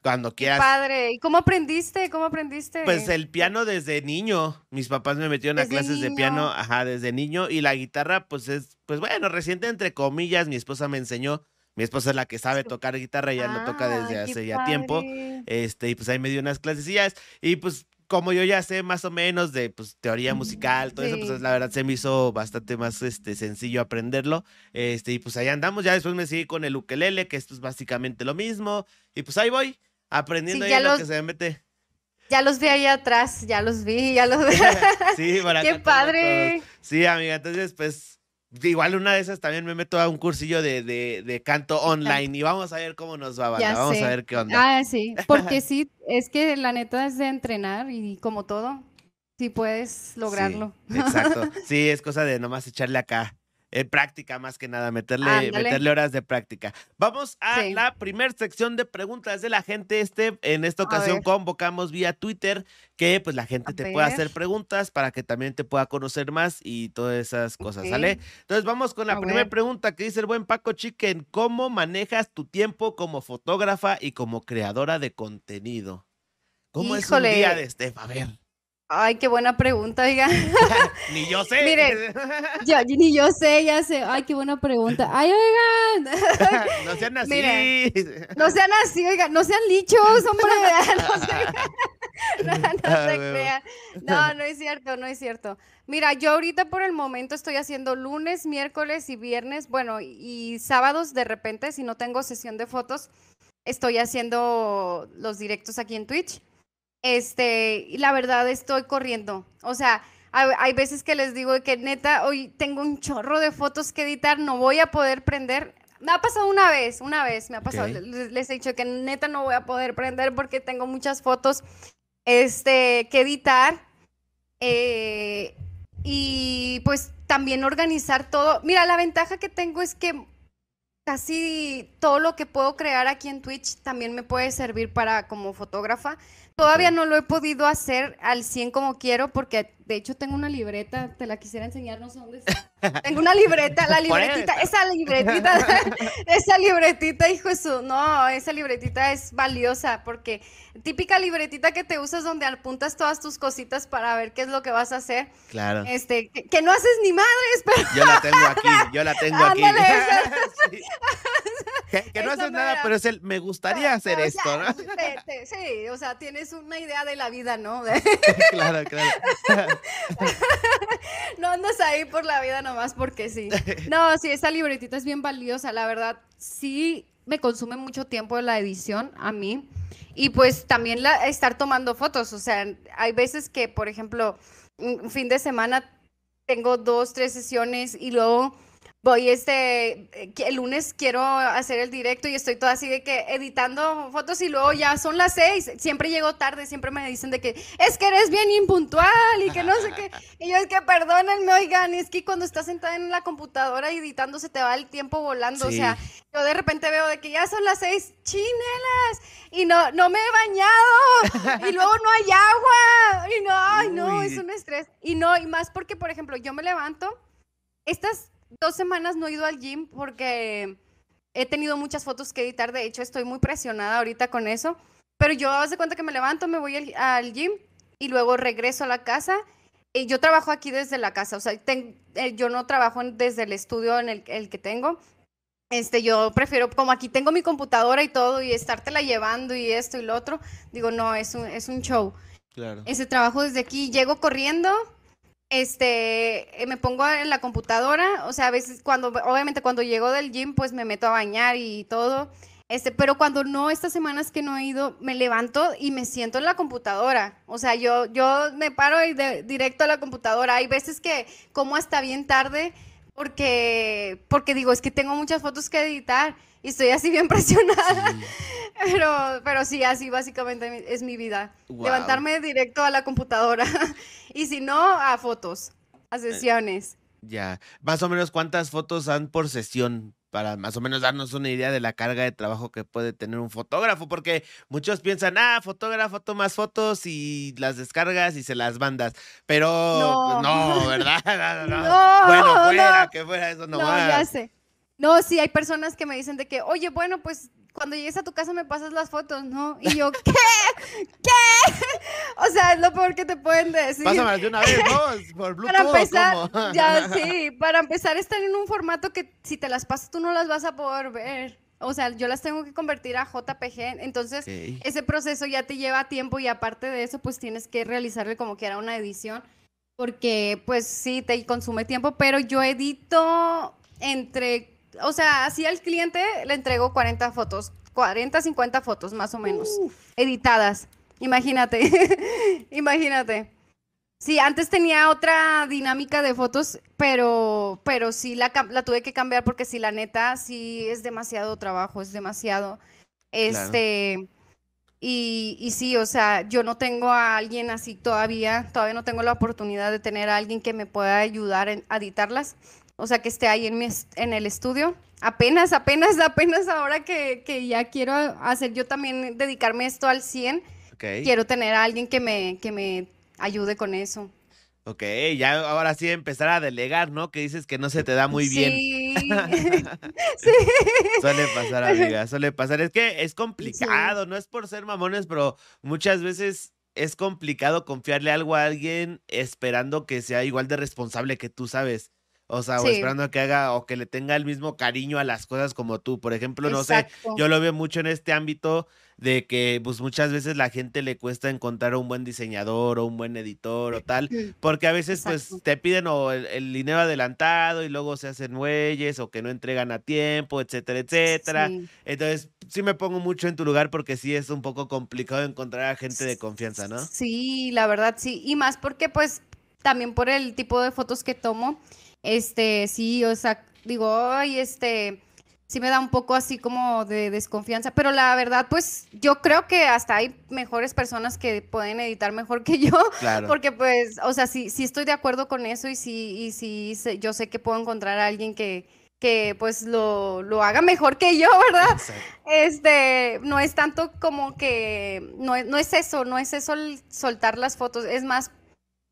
S1: Cuando
S2: Qué
S1: quieras.
S2: padre. ¿Y cómo aprendiste? ¿Cómo aprendiste?
S1: Pues el piano desde niño. Mis papás me metieron a clases de piano, ajá, desde niño. Y la guitarra, pues es, pues bueno, reciente entre comillas, mi esposa me enseñó. Mi esposa es la que sabe tocar guitarra, ella lo toca desde hace ya tiempo. Este, y pues ahí me dio unas clasecillas. Y pues como yo ya sé más o menos de pues teoría musical, todo eso, pues la verdad se me hizo bastante más este sencillo aprenderlo. Este, y pues ahí andamos, ya después me seguí con el ukelele, que esto es básicamente lo mismo. Y pues ahí voy, aprendiendo
S2: Sí,
S1: ahí lo que se me mete.
S2: Ya los vi ahí atrás, ya los vi, ya los vi.
S1: sí, para
S2: ¡Qué padre!
S1: Sí, amiga, entonces pues igual una de esas también me meto a un cursillo de, de, de canto online y vamos a ver cómo nos va, banda. Vamos
S2: sé.
S1: a ver qué onda.
S2: Ah, sí, porque sí, es que la neta es de entrenar y como todo, sí puedes lograrlo.
S1: Sí, exacto. Sí, es cosa de nomás echarle acá. Práctica, más que nada, meterle,
S2: Ándale.
S1: meterle horas de práctica. Vamos a
S2: Sí.
S1: la primer sección de preguntas de la gente. Este, en esta ocasión convocamos vía Twitter que pues la gente
S2: A
S1: te pueda hacer preguntas para que también te pueda conocer más y todas esas cosas. ¿sale? Entonces vamos con la
S2: A
S1: primera
S2: ver.
S1: pregunta que dice el buen Paco Chicken. ¿Cómo manejas tu tiempo como fotógrafa y como creadora de contenido? ¿Cómo es un día de Steph? A ver.
S2: Ay, qué buena pregunta, oiga.
S1: Ni yo sé.
S2: Mire, ni yo sé, ya sé. Ay, qué buena pregunta. Ay, oigan.
S1: no sean así.
S2: Mire. No sean así, oigan, no sean lichos, hombre. No se, no, no
S1: Ah,
S2: se crean. No, no es cierto, no es cierto. Mira, yo ahorita por el momento estoy haciendo lunes, miércoles y viernes, bueno, y sábados de repente, si no tengo sesión de fotos, estoy haciendo los directos aquí en Twitch. Este, la verdad estoy corriendo. O sea, hay, veces que les digo que neta, hoy tengo un chorro de fotos que editar, no voy a poder prender. me ha pasado una vez, una vez me ha pasado. Les, les, he dicho que neta no voy a poder prender porque tengo muchas fotos este, que editar. Eh, y pues también organizar todo. Mira, la ventaja que tengo es que casi todo lo que puedo crear aquí en Twitch también me puede servir para como fotógrafa. Todavía no lo he podido hacer al 100 como quiero porque de hecho tengo una libreta, te la quisiera enseñar, no sé dónde está. Tengo una libreta, la libretita, esa libretita, esa libretita, hijo de su, no, esa libretita es valiosa porque típica libretita que te usas donde apuntas todas tus cositas para ver qué es lo que vas a hacer.
S1: Claro.
S2: Este, que, no haces ni madres, pero...
S1: Yo la tengo aquí, yo la tengo aquí. Que, no haces nada, pero es el, me gustaría hacer esto, ¿no?
S2: sí, o sea, tienes una idea de la vida, ¿no?
S1: claro, claro.
S2: no andas ahí por la vida nomás porque sí. No, sí, esa libretita es bien valiosa, la verdad. Sí, me consume mucho tiempo la edición a mí. Y pues también la, estar tomando fotos. O sea, hay veces que, por ejemplo, un fin de semana tengo dos, tres sesiones y luego voy este, eh, el lunes quiero hacer el directo y estoy toda así de que editando fotos y luego ya son las seis, siempre llego tarde, siempre me dicen de que es que eres bien impuntual y que no sé qué, y yo es que perdónenme, oigan, es que cuando estás sentada en la computadora editando se te va el tiempo volando, o sea, yo de repente veo de que ya son las seis, chinelas, y no, no me he bañado, y luego no hay agua, y no, ay no, es un estrés, y no, y más porque, por ejemplo, yo me levanto, estas dos semanas no he ido al gym porque he tenido muchas fotos que editar. De hecho, estoy muy presionada ahorita con eso. Pero yo hace cuenta que me levanto, me voy al, gym y luego regreso a la casa. Y yo trabajo aquí desde la casa. O sea, eh, yo no trabajo desde el estudio en el, que tengo. Este, yo prefiero, como aquí tengo mi computadora y todo, y estártela llevando y esto y lo otro, digo, no, es un, es un show.
S1: Claro.
S2: Ese trabajo desde aquí, llego corriendo, este, me pongo en la computadora, o sea, a veces cuando, obviamente cuando llego del gym, pues me meto a bañar y todo, este, pero cuando no, estas semanas que no he ido, me levanto y me siento en la computadora, o sea, yo, yo me paro y de, directo a la computadora, hay veces que como hasta bien tarde, porque, porque digo, es que tengo muchas fotos que editar y estoy así bien presionada. Pero, pero sí, así básicamente es mi vida. Levantarme directo a la computadora y si no, a fotos, a eh, sesiones.
S1: ya, más o menos cuántas fotos dan por sesión para más o menos darnos una idea de la carga de trabajo que puede tener un fotógrafo, porque muchos piensan, ah, fotógrafo toma fotos y las descargas y se las mandas, pero no, no ¿verdad? No, bueno, fuera, que fuera eso
S2: No, ya sé. No, sí, hay personas que me dicen de que, oye, bueno, pues cuando llegues a tu casa me pasas las fotos, ¿no? Y yo, ¿qué? ¿Qué? O sea, es lo peor que te pueden decir.
S1: Pásamelas de una vez, ¿no? Por Bluetooth.
S2: Para empezar, ya sí, para empezar están en un formato que si te las pasas tú no las vas a poder ver. O sea, yo las tengo que convertir a JPG, entonces ese proceso ya te lleva tiempo y aparte de eso, pues tienes que realizarle como que era una edición, porque pues sí, te consume tiempo, pero yo edito entre o sea, así al cliente le entrego 40 fotos, 40, 50 fotos más o menos, editadas. Imagínate, imagínate. Sí, antes tenía otra dinámica de fotos, pero, pero sí la, la, tuve que cambiar porque sí, la neta, sí es demasiado trabajo, es demasiado. Este, y, y sí, o sea, yo no tengo a alguien así todavía, todavía no tengo la oportunidad de tener a alguien que me pueda ayudar a editarlas o sea, que esté ahí en, mi, en el estudio. Apenas, apenas, apenas ahora que, que, ya quiero hacer yo también, dedicarme esto al 100, quiero tener a alguien que me, que me ayude con eso.
S1: Ok, ya ahora sí empezar a delegar, ¿no? Que dices que no se te da muy bien. Sí. sí. Suele pasar, amiga, suele pasar. Es que es complicado, no es por ser mamones, pero muchas veces es complicado confiarle algo a alguien esperando que sea igual de responsable que tú, ¿sabes? O sea, o esperando a que haga o que le tenga el mismo cariño a las cosas como tú. Por ejemplo, no sé, yo lo veo mucho en este ámbito de que pues muchas veces la gente le cuesta encontrar un buen diseñador o un buen editor o tal, porque a veces pues te piden o el, dinero adelantado y luego se hacen muelles o que no entregan a tiempo, etcétera, etcétera. Entonces, sí me pongo mucho en tu lugar porque sí es un poco complicado encontrar a gente de confianza, ¿no?
S2: Sí, la verdad sí, y más porque pues también por el tipo de fotos que tomo este, sí, o sea, digo, ay, este, sí me da un poco así como de desconfianza, pero la verdad, pues yo creo que hasta hay mejores personas que pueden editar mejor que yo,
S1: Claro.
S2: porque pues, o sea, sí, sí estoy de acuerdo con eso y sí, y sí, sé- yo sé que puedo encontrar a alguien que, que pues lo, lo haga mejor que yo, ¿verdad?
S1: Exacto.
S2: Este, no es tanto como que, no no es eso, no es eso el soltar las fotos, es más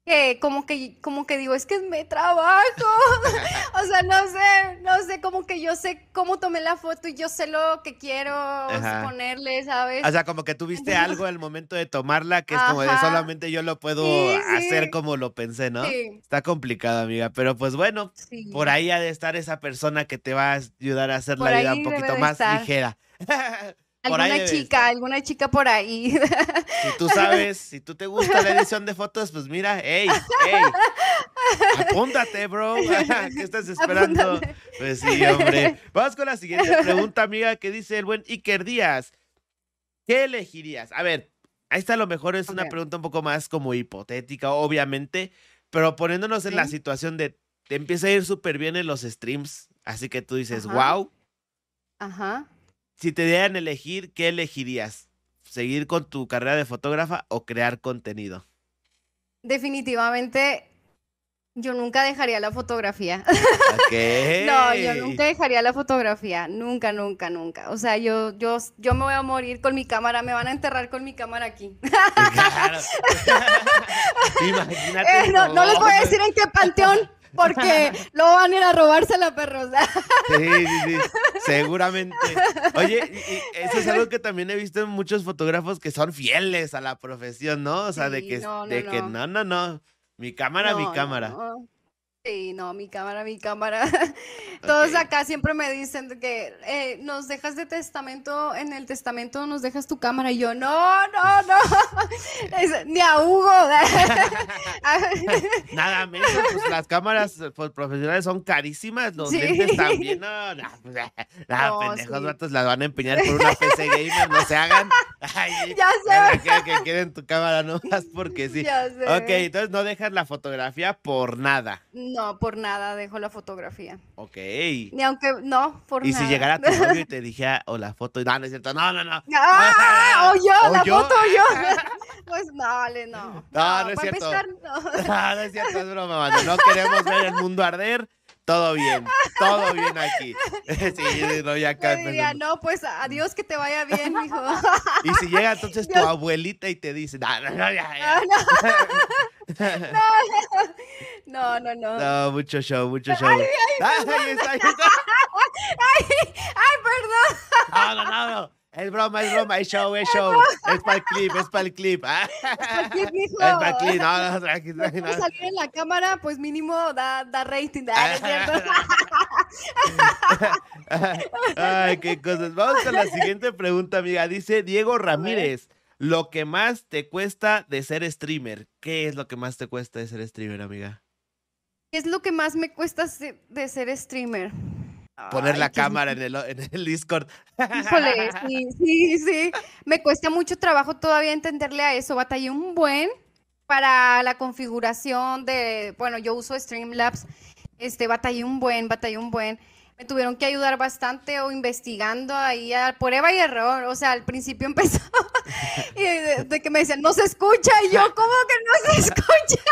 S2: que como que, como que digo, es que es mi trabajo, o sea, no sé, no sé, como que yo sé cómo tomé la foto y yo sé lo que quiero
S1: Ajá.
S2: ponerle, ¿sabes?
S1: O sea, como que tuviste algo al momento de tomarla que es como de solamente yo lo puedo
S2: Sí,
S1: hacer
S2: sí.
S1: como lo pensé, ¿no?
S2: Sí,
S1: Está complicado, amiga, pero pues bueno, por ahí ha de estar esa persona que te va a ayudar a hacer
S2: Por
S1: la vida un poquito más ligera.
S2: Alguna chica,
S1: estar.
S2: alguna chica por ahí.
S1: Si tú sabes, si tú te gusta la edición de fotos, pues mira, hey, hey, apúntate, bro. ¿Qué estás esperando?
S2: Apúntate.
S1: Pues sí, hombre. Vamos con la siguiente pregunta, amiga, que dice el buen Iker Díaz. ¿Qué elegirías? A ver, ahí está, a lo mejor es una pregunta un poco más como hipotética, obviamente, pero poniéndonos en la situación de te empieza a ir súper bien en los streams, así que tú dices,
S2: Ajá.
S1: wow,
S2: Ajá.
S1: Si te dieran elegir, ¿qué elegirías? ¿Seguir con tu carrera de fotógrafa o crear contenido?
S2: Definitivamente, yo nunca dejaría la fotografía. No, yo nunca dejaría la fotografía, nunca, nunca, nunca. O sea, yo, yo, yo me voy a morir con mi cámara, me van a enterrar con mi cámara aquí.
S1: Claro. Imagínate.
S2: Eh, no, no les voy a decir en qué panteón, porque luego van a ir a robársela, perros.
S1: Sí, sí, sí, seguramente. Oye, y- eso es algo que también he visto en muchos fotógrafos que son fieles a la profesión, ¿no? O sea, de que,
S2: no, no,
S1: de que
S2: no.
S1: no, no, no. Mi cámara, mi
S2: No, no,
S1: cámara.
S2: Sí, no, mi cámara, mi cámara. Todos acá siempre me dicen que eh, nos dejas de testamento, en el testamento nos dejas tu cámara. Y yo, no, no, no. Ni a Hugo.
S1: Nada menos, pues las cámaras eh, pues, profesionales son carísimas, los
S2: Sí.
S1: lentes también, no, no, no,
S2: No,
S1: pendejos
S2: sí.
S1: vatos las van a empeñar por una PC gamer, no se hagan. Ay,
S2: Ya sé.
S1: Que, que queden tu cámara nomás porque sí.
S2: Ya sé.
S1: Ok, entonces no dejas la fotografía por nada.
S2: No, por nada dejo la fotografía.
S1: Ok.
S2: Ni aunque, no, por
S1: Y
S2: nada.
S1: si llegara tu novio y te dijera, o la foto, no, no es cierto, no, no, no.
S2: ¡Ah! ¿O yo?
S1: ¿O
S2: ¿La
S1: yo?
S2: foto o yo? Pues no, Ale, no.
S1: No, no es cierto.
S2: no.
S1: No, no es cierto, es broma, mano. No queremos ver el mundo arder. Todo bien, todo bien aquí. Sí, no, ya acá.
S2: Diría, no, pues adiós, que te vaya bien, mijo.
S1: Y si llega entonces tu
S2: Dios.
S1: abuelita y te dice, no, no, no, ya,
S2: Ah,
S1: ya.
S2: No, no, no.
S1: No, mucho show, mucho show. Ay, ahí está.
S2: Ay, perdón.
S1: No, no, no, no. Es broma, es broma, es show, es show. Es para el clip, es para el clip. Ah,
S2: Aquí, mijo.
S1: Es para el clip, no, no, tranqui, tranqui, no.
S2: salir en la cámara, pues mínimo da, da rating. Ah, ¿no es?
S1: Ay, qué cosas. Vamos con la siguiente pregunta, amiga. Dice Diego Ramírez, lo que más te cuesta de ser streamer. ¿Qué es lo que más te cuesta de ser streamer, amiga?
S2: ¿Qué es lo que más me cuesta de ser streamer?
S1: Poner
S2: Ay,
S1: la
S2: ¿qué es-
S1: cámara en el, en el Discord.
S2: Híjole, sí, sí, sí. Me cuesta mucho trabajo todavía entenderle a eso. Batallé un buen para la configuración de, bueno, yo uso Streamlabs. Este, batallé un buen, batallé un buen. Me tuvieron que ayudar bastante o investigando ahí a prueba y error. O sea, al principio empezó y de, de que me decían, no se escucha. Y yo, ¿cómo que no se escucha?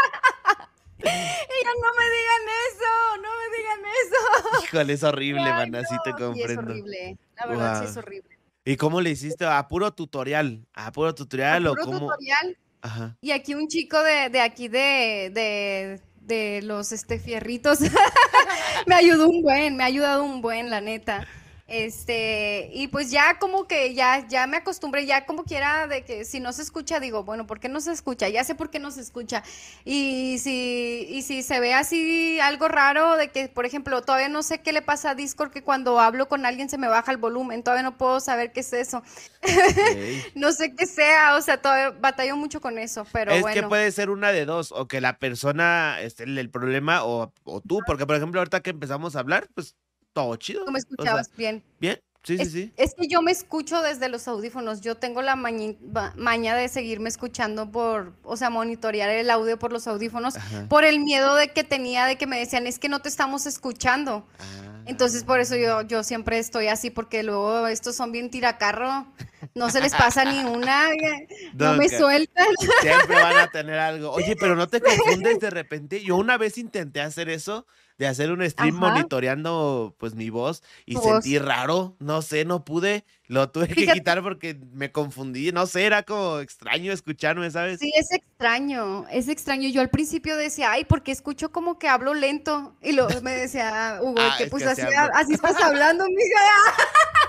S2: Yo, no me digan eso, no me digan eso.
S1: Híjole, es horrible,
S2: Ay,
S1: man, así te
S2: no, sí, es
S1: comprendo.
S2: horrible. La verdad, sí es horrible.
S1: ¿Y cómo le hiciste? ¿A puro tutorial? ¿A puro tutorial
S2: A
S1: o
S2: puro
S1: cómo?
S2: tutorial.
S1: Ajá.
S2: Y aquí un chico de, de aquí de, de, de los este, fierritos me ayudó un buen, me ha ayudado un buen, la neta. Este, y pues ya como que ya, ya me acostumbré, ya como quiera de que si no se escucha, digo, bueno, ¿por qué no se escucha? Ya sé por qué no se escucha. Y si, y si se ve así algo raro, de que, por ejemplo, todavía no sé qué le pasa a Discord, que cuando hablo con alguien se me baja el volumen, todavía no puedo saber qué es eso. No sé qué sea, o sea, todavía batallo mucho con eso, pero
S1: es
S2: bueno.
S1: que puede ser una de dos, o que la persona esté el, el problema o, o tú, porque por ejemplo ahorita que empezamos a hablar, pues todo chido.
S2: Tú me
S1: o sea,
S2: escuchabas bien.
S1: bien, sí, sí,
S2: Es,
S1: sí.
S2: es que yo me escucho desde los audífonos. Yo tengo la mañi- maña de seguirme escuchando por, o sea, monitorear el audio por los audífonos,
S1: Ajá.
S2: por el miedo de que tenía de que me decían, es que no te estamos escuchando.
S1: Ah,
S2: Entonces por eso yo, yo siempre estoy así, porque luego estos son bien tiracarro, no se les pasa ni una, no, me sueltan.
S1: Siempre van a tener algo. Oye, pero no te confundes de repente. Yo una vez intenté hacer eso, de hacer un stream monitoreando pues mi voz y sentí raro, no sé, no pude, lo tuve que quitar porque me confundí, no sé, era como extraño escucharme, ¿sabes?
S2: Sí, es extraño, es extraño. Yo al principio decía, ay, porque escucho como que hablo lento y luego me decía Hugo, ah, que pues así, así estás hablando, mija.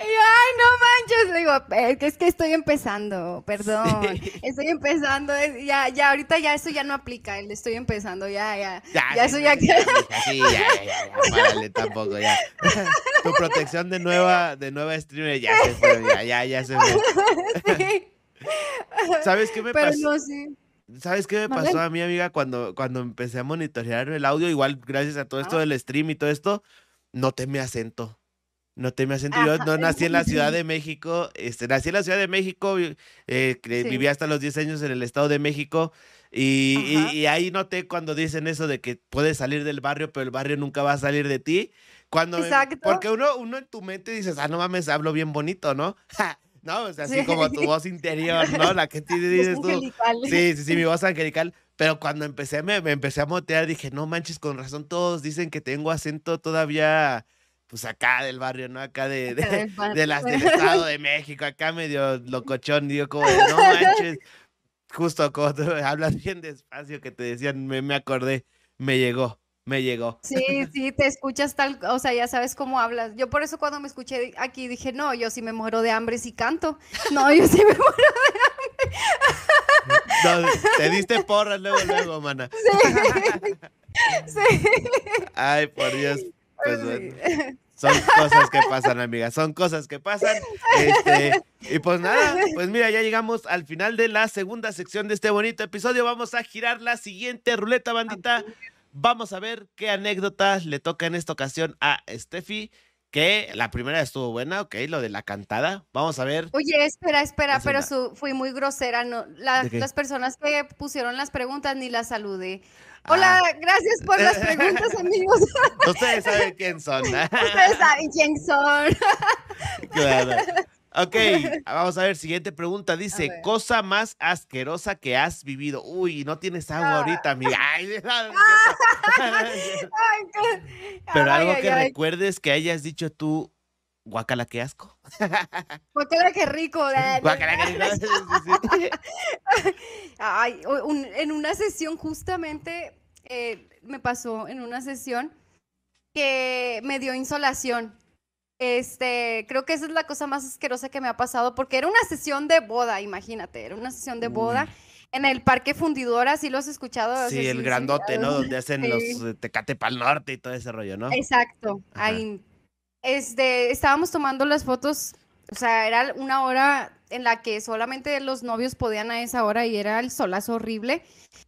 S2: Y yo, ay, no manches, digo, es que estoy empezando, perdón, estoy empezando, ya, ya, ahorita ya eso ya no aplica, el estoy empezando, ya, ya, ya, ya eso ya...
S1: Sí, ya, ya, ya, párale, tampoco, ya. Tu protección de nueva, de nueva streamer ya se fue, ya, ya, ya se fue. ¿Sabes qué me pasó? No, sí. ¿Sabes qué me pasó a mi amiga cuando, cuando empecé a monitorear el audio? Igual, gracias a todo esto ah. del stream y todo esto, noté mi acento. No te me acento. Yo no nací en la Ciudad de México. Este, nací en la Ciudad de México. Eh, viví hasta los 10 años en el Estado de México. Y, ahí noté cuando dicen eso de que puedes salir del barrio, pero el barrio nunca va a salir de ti. Cuando porque uno, uno en tu mente dices, ah, no mames, hablo bien bonito, ¿no? no, o sea, así como tu voz interior, ¿no? La que te dices tú. Sí, sí, sí, mi voz angelical. Pero cuando empecé, me, me empecé a motear, dije, no manches, con razón todos dicen que tengo acento todavía pues acá del barrio, ¿no? Acá de, de, las del Estado de México, acá medio locochón, digo, como no manches, justo como tú hablas bien despacio que te decían, me, me acordé, me llegó, me llegó.
S2: Sí, sí, te escuchas tal, o sea, ya sabes cómo hablas. Yo por eso cuando me escuché aquí dije, no, yo sí me muero de hambre si canto. No, yo sí me muero
S1: de hambre. No, te diste porras luego, luego, mana. Sí. sí. Ay, por Dios. Pues bueno. Son cosas que pasan, amiga. Son cosas que pasan. Este, y pues nada, pues mira, ya llegamos al final de la segunda sección de este bonito episodio. Vamos a girar la siguiente ruleta, bandita. Vamos a ver qué anécdotas le toca en esta ocasión a Steffi. Que la primera estuvo buena, ok, lo de la cantada. Vamos a ver.
S2: Oye, espera, espera, pero fui muy grosera. No, las personas que pusieron las preguntas ni las saludé. Hola, ah. gracias por las preguntas, amigos.
S1: Ustedes saben quién son.
S2: Ustedes saben quién son.
S1: Claro. Ok, vamos a ver, siguiente pregunta. Dice, cosa más asquerosa que has vivido. Uy, no tienes agua ah. ahorita, amiga. Pero algo que recuerdes que hayas dicho tú, guacala, qué asco.
S2: Guacala, qué rico. Guacala, qué rico. Ay, en una sesión justamente eh, me pasó en una sesión que me dio insolación. Este, creo que esa es la cosa más asquerosa que me ha pasado porque era una sesión de boda, imagínate, era una sesión de boda. En el Parque Fundidora, sí lo has escuchado.
S1: Sí, el grandote, ¿no? Donde hacen los eh, Tecate Pal Norte y todo ese rollo, ¿no?
S2: Exacto. Ahí este, estábamos tomando las fotos, o sea, era una hora en la que solamente los novios podían a esa hora y era el solazo horrible.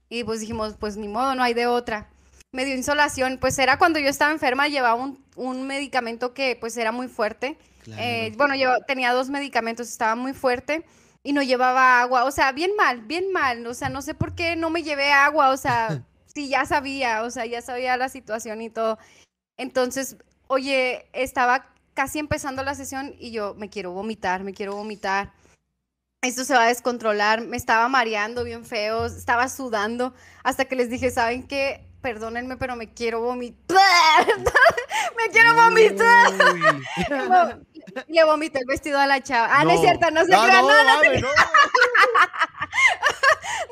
S2: Y pues dijimos, pues ni modo, no hay de otra. Me dio insolación, pues era cuando yo estaba enferma, llevaba un, medicamento que pues era muy fuerte. Eh, bueno, yo tenía dos medicamentos, estaba muy fuerte y no llevaba agua, o sea, bien mal, bien mal, o sea, no sé por qué no me llevé agua, o sea, sí, ya sabía, o sea, ya sabía la situación y todo. Entonces, oye, estaba casi empezando la sesión y yo me quiero vomitar, me quiero vomitar. Esto se va a descontrolar, me estaba mareando bien feo, estaba sudando, hasta que les dije, ¿saben qué? Perdónenme, pero me quiero vomitar. me quiero vomitar. Le vomité el vestido a la chava. Ah, no, es cierto, no se no, crean. No, no, no,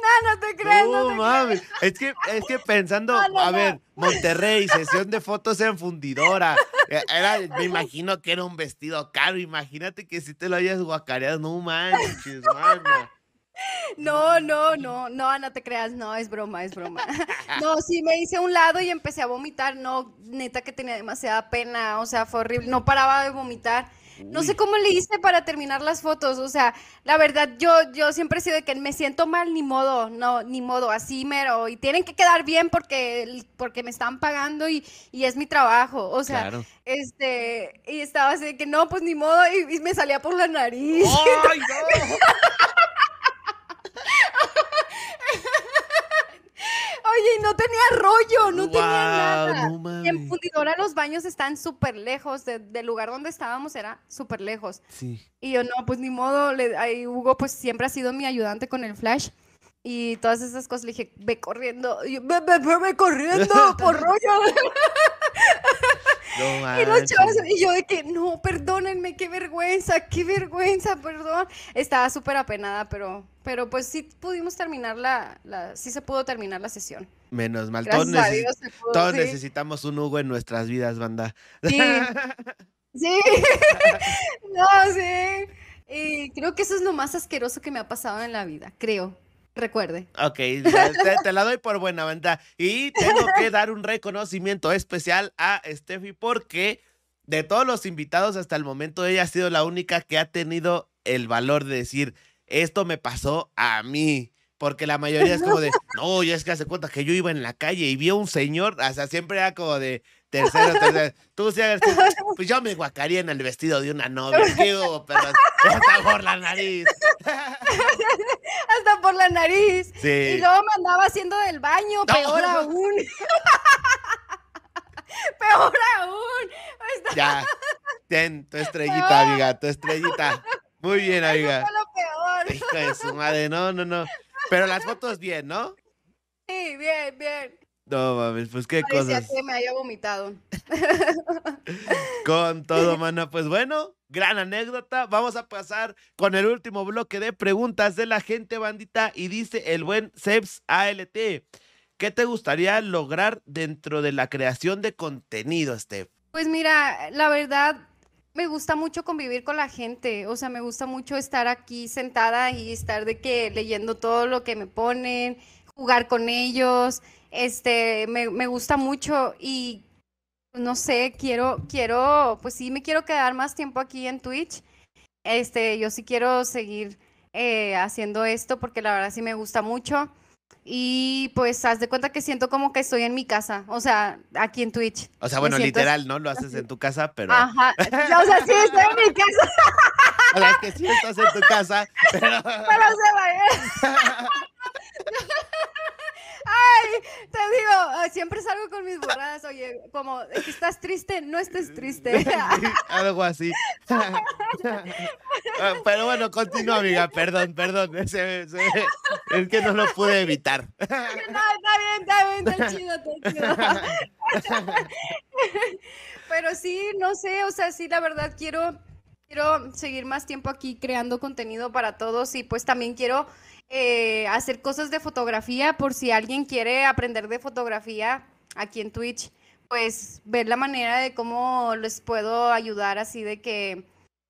S2: no, no, te creas. No,
S1: no mames. Es que, es que pensando, a ver, Monterrey, sesión de fotos en fundidora. E, era, me imagino que era un vestido caro. Imagínate que si te lo hayas guacareado, no manches.
S2: No, no, no, no, no te creas, no, es broma, es broma. No, sí, me hice a un lado y empecé a vomitar, no, neta que tenía demasiada pena, o sea, fue horrible, no paraba de vomitar. No sé cómo le hice para terminar las fotos, o sea, la verdad, yo, yo siempre he sido de que me siento mal, ni modo, no, ni modo, así mero, y tienen que quedar bien porque, porque me están pagando y, es mi trabajo, o sea, este, y estaba así de que no, pues ni modo, y, me salía por la nariz. ¡Ay, no! Oye, no no tenía rollo, no tenía nada.
S1: no
S2: Y en Fundidora los baños están súper lejos, de- del lugar donde estábamos era súper lejos.
S1: Sí.
S2: Y yo, no, pues ni modo, le, ahí Hugo pues siempre ha sido mi ayudante con el flash. Y todas esas cosas le dije, ve corriendo, y yo, ve, ve, ve, ve corriendo por rollo.
S1: No
S2: Y los chavos, y yo de que, no, perdónenme, qué vergüenza, qué vergüenza, perdón. Estaba súper apenada, pero, pero pues sí pudimos terminar la, la, sí se pudo terminar la sesión.
S1: Menos mal. Todos,
S2: Dios pudo,
S1: todos
S2: sí.
S1: necesitamos un Hugo en nuestras vidas, banda.
S2: Sí. Sí, no, sí. Y creo que eso es lo más asqueroso que me ha pasado en la vida, creo. Recuerde.
S1: Ok, te la doy por buena banda. Y tengo que dar un reconocimiento especial a Steffi porque de todos los invitados hasta el momento ella ha sido la única que ha tenido el valor de decir, esto me pasó a mí. Porque la mayoría es como de, no, ya es que hace cuenta que yo iba en la calle y vi a un señor, o sea, siempre era como de tercero, tercero. Tú sí, pues yo me guacaría en el vestido de una novia. ¿Qué hubo, pero hasta por la nariz.
S2: Hasta por la nariz. Y
S1: Sí.
S2: luego me andaba haciendo del baño,
S1: No.
S2: peor aún. peor aún. Está-
S1: Ya. Ten tu estrellita, amiga, tu estrellita. Muy bien,
S2: Eso
S1: amiga.
S2: fue lo peor.
S1: Hijo de su madre, no, no, no. Pero las fotos bien, ¿no?
S2: Sí, bien, bien.
S1: No mames, pues qué
S2: Parecía
S1: cosas.
S2: que me haya vomitado.
S1: Con todo, mano. Pues bueno, gran anécdota. Vamos a pasar con el último bloque de preguntas de la gente bandita. Y dice el buen Sebs ALT. ¿Qué te gustaría lograr dentro de la creación de contenido, Steph?
S2: Pues mira, la verdad, me gusta mucho convivir con la gente. O sea, me gusta mucho estar aquí sentada y estar de que leyendo todo lo que me ponen, jugar con ellos. Este, me, me gusta mucho y no sé, quiero, quiero, pues sí, me quiero quedar más tiempo aquí en Twitch. Este, yo sí quiero seguir eh, haciendo esto porque la verdad sí me gusta mucho. Y pues haz de cuenta que siento como que estoy en mi casa, o sea, aquí en Twitch.
S1: O sea, bueno, literal, ¿no? Lo haces en tu casa, pero.
S2: Ajá, o sea, sí estoy en mi casa,
S1: O sea, es que sí estás en tu casa, pero.
S2: pero se vaya. Ay, te digo, ah, siempre salgo con mis borradas, oye, como, "Es que ¿estás triste? No estés triste.
S1: Sí, algo así. Ah, Pero bueno, continúa, amiga. Perdón, perdón. Se- se- es que no lo pude evitar.
S2: No, está bien, está bien, está chido, está chido. Pero sí, no sé, o sea, sí, la verdad quiero, quiero seguir más tiempo aquí creando contenido para todos y pues también quiero eh, hacer cosas de fotografía por si alguien quiere aprender de fotografía aquí en Twitch, pues ver la manera de cómo les puedo ayudar así de que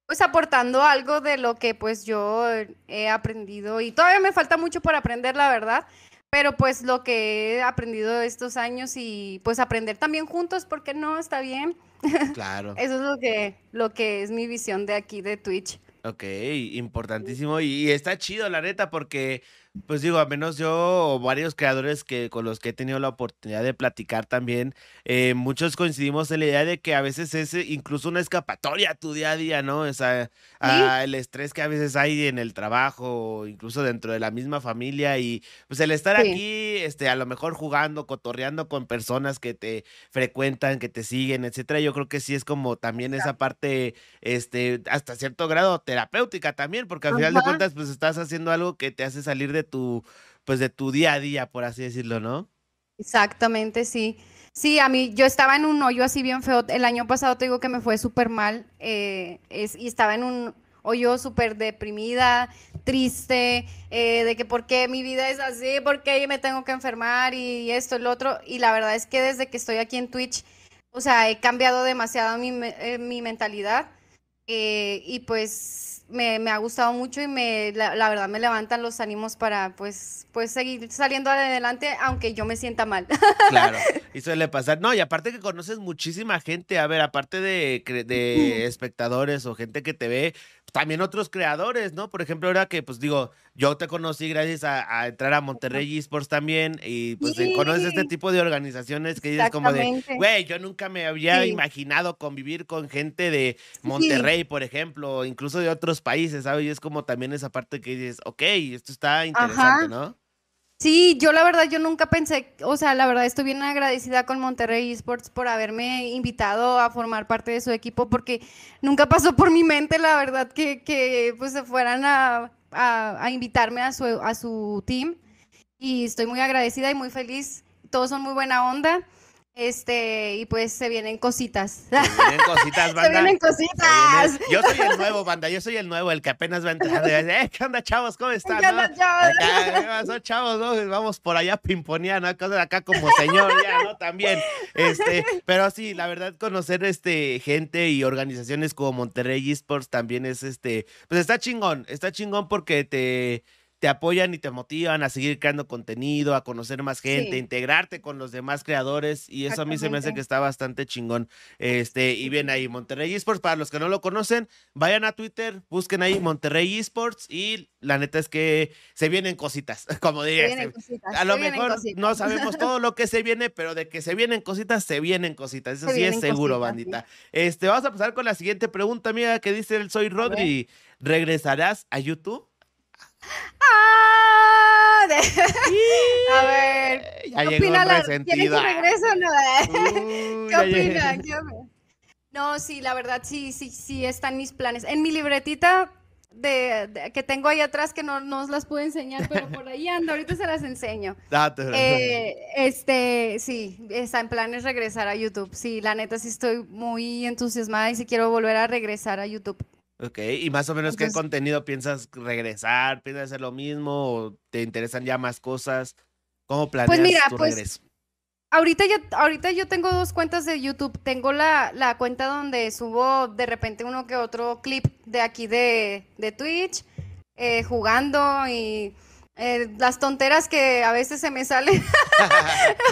S2: pues aportando algo de lo que pues yo he aprendido y todavía me falta mucho por aprender, la verdad, pero pues lo que he aprendido estos años y pues aprender también juntos, porque no está bien.
S1: Claro.
S2: Eso es lo que lo que es mi visión de aquí de Twitch.
S1: Ok, importantísimo. Y, está chido, la neta, porque, pues digo, a menos yo varios creadores que con los que he tenido la oportunidad de platicar también, eh, muchos coincidimos en la idea de que a veces es eh, incluso una escapatoria a tu día a día, ¿no? O sea, a el estrés que a veces hay en el trabajo, incluso dentro de la misma familia. Y pues el estar
S2: Sí.
S1: aquí, este, a lo mejor jugando, cotorreando con personas que te frecuentan, que te siguen, etcétera, yo creo que sí es como también esa parte este, hasta cierto grado terapéutica también, porque al final de cuentas, pues estás haciendo algo que te hace salir de tu, pues de tu día a día, por así decirlo, ¿no?
S2: Exactamente, sí. Sí, a mí, yo estaba en un hoyo así bien feo. El año pasado te digo que me fue súper mal eh, es- y estaba en un hoyo súper deprimida, triste, eh, de que por qué mi vida es así, por qué me tengo que enfermar y esto lo otro. Y la verdad es que desde que estoy aquí en Twitch, o sea, he cambiado demasiado mi, eh, mi mentalidad y pues me, me ha gustado mucho y me, la, la verdad me levantan los ánimos para pues, pues seguir saliendo adelante aunque yo me sienta mal.
S1: Claro, y suele pasar. No, y aparte que conoces muchísima gente, a ver, aparte de, de espectadores o gente que te ve, también otros creadores, ¿no? Por ejemplo, ahora que, pues digo, yo te conocí gracias a, a entrar a Monterrey Esports también, y pues conoces este tipo de organizaciones que dices como de, güey, yo nunca me había
S2: Sí.
S1: imaginado convivir con gente de Monterrey, por ejemplo, o incluso de otros países, ¿sabes? Y es como también esa parte que dices, ok, esto está interesante,
S2: Ajá.
S1: ¿no?
S2: Sí, yo la verdad, yo nunca pensé, o sea, la verdad estoy bien agradecida con Monterrey Esports por haberme invitado a formar parte de su equipo, porque nunca pasó por mi mente, la verdad, que, que pues se fueran a, a, a invitarme a su, a su team. Y estoy muy agradecida y muy feliz. Todos son muy buena onda. Este, y pues se vienen cositas.
S1: Se vienen cositas, banda.
S2: Se vienen cositas.
S1: Se vienen- Yo soy el nuevo, banda. Yo soy el nuevo, el que apenas va y dice, Eh, ¿Qué onda, chavos? ¿Cómo están?
S2: ¿Qué onda,
S1: no?
S2: chavos?
S1: Acá, ¿qué pasó, chavos? no? Vamos por allá a pimponear, ¿no? Cosas acá como señor, ya, ¿no? También. Este, pero sí, la verdad, conocer este gente y organizaciones como Monterrey Esports también es este. Pues está chingón. Está chingón porque te. Te apoyan y te motivan a seguir creando contenido, a conocer más gente,
S2: Sí.
S1: a integrarte con los demás creadores y eso a mí se me hace que está bastante chingón. Este, y bien ahí, Monterrey Esports, para los que no lo conocen, vayan a Twitter, busquen ahí Monterrey Esports y la neta es que se vienen cositas, como diría.
S2: vienen
S1: este,
S2: cositas.
S1: a lo mejor
S2: cositas.
S1: no sabemos todo lo que se viene, pero de que se vienen cositas, se vienen cositas. Eso
S2: Se
S1: sí es seguro,
S2: cositas,
S1: bandita. Este, vamos a pasar con la siguiente pregunta, amiga, que dice el Soy Rodri. ¿Regresarás a YouTube?
S2: ¡Ah! De- a ver,
S1: Ya
S2: ¿qué opina la ¿Quieren que
S1: resentida.
S2: regrese o no?
S1: Uy,
S2: ¿Qué opina? ¿Qué opina? No, sí, la verdad, sí, sí, sí están mis planes. En mi libretita de, de- que tengo ahí atrás, que no, no os las puedo enseñar, pero por ahí anda, ahorita se las enseño.
S1: Date,
S2: Eh, este, sí, está en planes regresar a YouTube. Sí, la neta sí estoy muy entusiasmada y sí quiero volver a regresar a YouTube.
S1: Ok, y más o menos qué contenido piensas regresar, piensas hacer lo mismo o te interesan ya más cosas. ¿Cómo planeas
S2: mira,
S1: tu
S2: pues,
S1: regreso?
S2: Ahorita yo, ahorita yo tengo dos cuentas de YouTube. Tengo la, la cuenta donde subo de repente uno que otro clip de aquí de, de Twitch, eh, jugando y eh, las tonteras que a veces se me salen,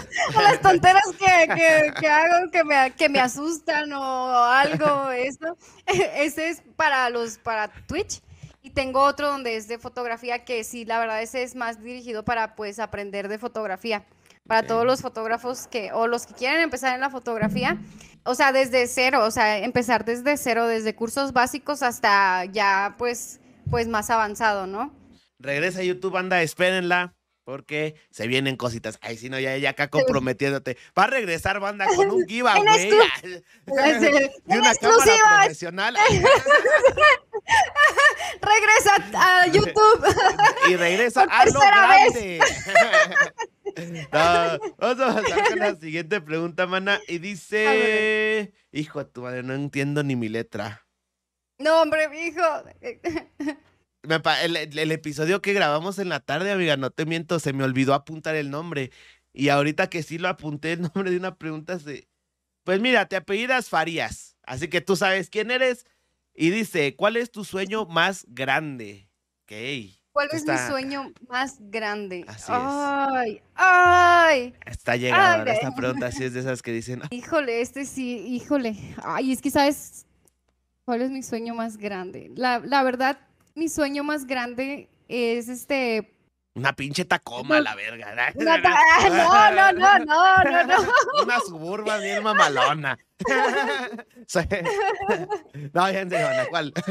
S2: o las tonteras que, que- que hago que me, que me asustan o algo, eso. Ese es para los, para Twitch. Y tengo otro donde es de fotografía que sí, la verdad ese es más dirigido para pues aprender de fotografía. Para todos los fotógrafos que, o los que quieren empezar en la fotografía, o sea, desde cero, o sea, empezar desde cero, desde cursos básicos hasta ya pues, pues más avanzado, ¿no?
S1: Regresa a YouTube, anda, espérenla. Porque se vienen cositas. Ay, si no, ya, ya acá comprometiéndote. Va a regresar, banda, con un giveaway.
S2: En
S1: una cámara profesional.
S2: Regresa a YouTube.
S1: Y regresa
S2: Por
S1: a lo grande. No, vamos a pasar con la siguiente pregunta, mana. Y dice. Hijo de tu madre, no entiendo ni mi letra.
S2: No, hombre, hijo.
S1: Me el, el- episodio que grabamos en la tarde, amiga, no te miento, se me olvidó apuntar el nombre. Y ahorita que sí lo apunté, el nombre de una pregunta se. Pues mira, te apellidas Farías, así que tú sabes quién eres. Y dice, ¿cuál es tu sueño más grande? Ok.
S2: ¿Cuál es mi sueño más grande?
S1: Así es.
S2: Ay, ay.
S1: Está llegando
S2: Ay,
S1: esta pregunta, así es de esas que dicen.
S2: Híjole, este sí, híjole. Ay, es que sabes cuál es mi sueño más grande. La, la verdad, mi sueño más grande es este.
S1: Una pinche tacoma,
S2: No.
S1: la verga.
S2: ta- No, no, no, no, no, no.
S1: Una suburban bien mamalona. No, ya en serio, Ana, ¿cuál?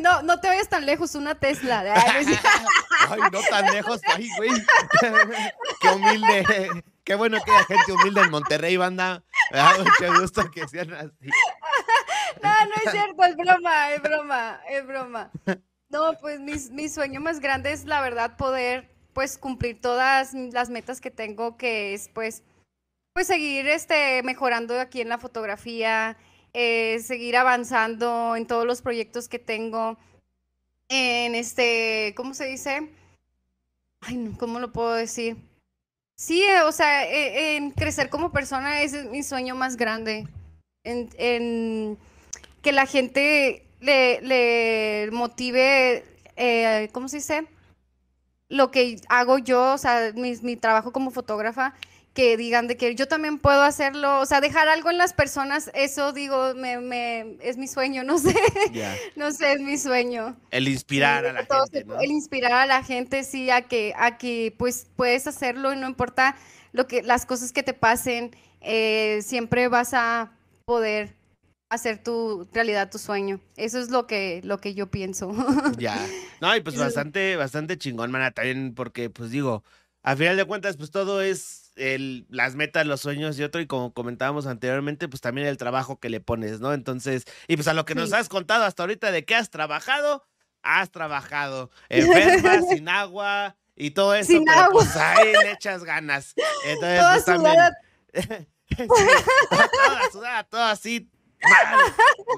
S2: No, no te vayas tan lejos, una Tesla. Ay, no es-
S1: Ay, no tan lejos, ay, güey. Qué humilde. Qué bueno que hay gente humilde en Monterrey, banda. Me da mucho gusto que sean así.
S2: Es cierto, es broma, es broma, es broma. No, pues mi, mi sueño más grande es la verdad poder pues cumplir todas las metas que tengo, que es pues, pues seguir este, mejorando aquí en la fotografía, eh, seguir avanzando en todos los proyectos que tengo, en este, ¿cómo se dice? Ay, no, ¿cómo lo puedo decir? Sí, eh, o sea, eh, en crecer como persona es mi sueño más grande. En que la gente le, le motive, eh, ¿cómo se dice? Lo que hago yo, o sea, mi, mi trabajo como fotógrafa, que digan de que yo también puedo hacerlo, o sea, dejar algo en las personas, eso digo, me, me, es mi sueño, no sé, no sé, es mi sueño.
S1: El inspirar
S2: Sí,
S1: a la
S2: todo
S1: gente, ¿no?
S2: El inspirar a la gente, sí, a que, a que pues puedes hacerlo y no importa lo que, las cosas que te pasen, eh, siempre vas a poder hacer tu realidad tu sueño. Eso es lo que, lo que yo pienso.
S1: Ya. No, y pues
S2: Eso-
S1: bastante, bastante chingón, mana, también porque, pues digo, a final de cuentas, pues todo es el, las metas, los sueños y otro, y como comentábamos anteriormente, pues también el trabajo que le pones, ¿no? Entonces, y pues a lo que nos
S2: Sí.
S1: has contado hasta ahorita de qué has trabajado, has trabajado. Enferma, sin agua y todo eso,
S2: Sin
S1: pero
S2: agua.
S1: pues ahí le echas ganas. Entonces,
S2: Toda
S1: pues también.
S2: sudada.
S1: Sí, toda sudada, todo así.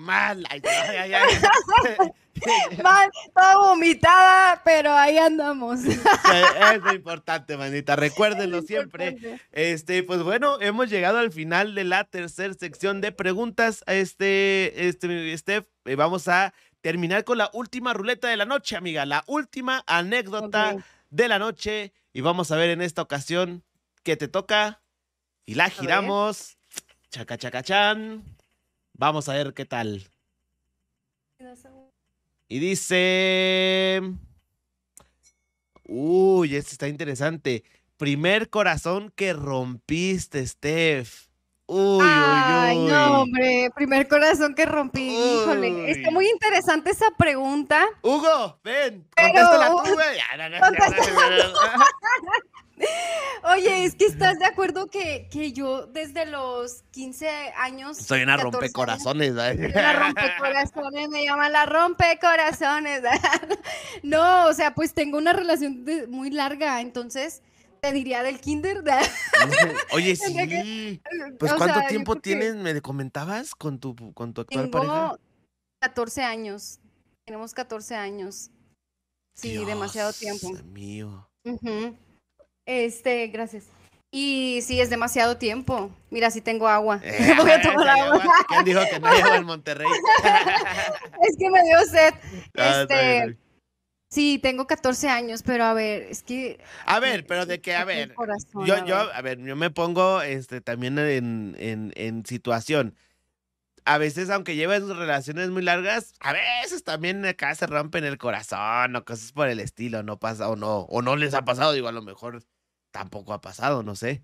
S1: Mal, mal. Ay, ay, ay.
S2: Mal, toda vomitada, pero ahí andamos.
S1: es lo importante, manita. Recuérdenlo siempre.
S2: Importante.
S1: Este, pues bueno, hemos llegado al final de la tercera sección de preguntas. Este, este, Steph, eh, vamos a terminar con la última ruleta de la noche, amiga. La última anécdota de la noche. Y vamos a ver en esta ocasión qué te toca. Y la giramos. Chaca, chaca, chan. Vamos a ver qué tal. Y dice. Uy, este está interesante. Primer corazón que rompiste, Steph. Uy,
S2: Ay,
S1: uy, uy.
S2: no, hombre, primer corazón que rompí. Híjole, está
S1: Uy.
S2: muy interesante esa pregunta.
S1: Hugo, ven, contéstala tú, güey.
S2: Oye, es que estás de acuerdo que, que yo desde los 15 años.
S1: Soy una
S2: 14 años,
S1: rompecorazones. ¿eh?
S2: La rompecorazones, me llama la rompecorazones. No, o sea, pues tengo una relación de- muy larga, entonces te diría del kinder.
S1: Oye, sí. Pues
S2: O
S1: ¿cuánto
S2: sea,
S1: tiempo tienes? ¿Me comentabas con tu, con tu actual pareja?
S2: Tengo 14 años. Tenemos 14 años. Sí, demasiado
S1: Dios
S2: tiempo.
S1: mío.
S2: Ujú. Este, gracias. Y sí, es demasiado tiempo. Mira, sí tengo agua.
S1: Eh,
S2: Voy a tomar agua.
S1: agua. ¿Quién dijo que no agua en Monterrey?
S2: Es que me dio sed.
S1: Ah,
S2: Este, sí, tengo 14 años, pero a ver, es que.
S1: A ver, pero de que, a ver,
S2: corazón,
S1: yo,
S2: a
S1: yo, a ver, yo me pongo este también en, en, en situación. A veces, aunque lleves relaciones muy largas, a veces también acá se rompen el corazón o cosas por el estilo, no pasa, o no, o no les ha pasado, digo, a lo mejor tampoco ha pasado, no sé.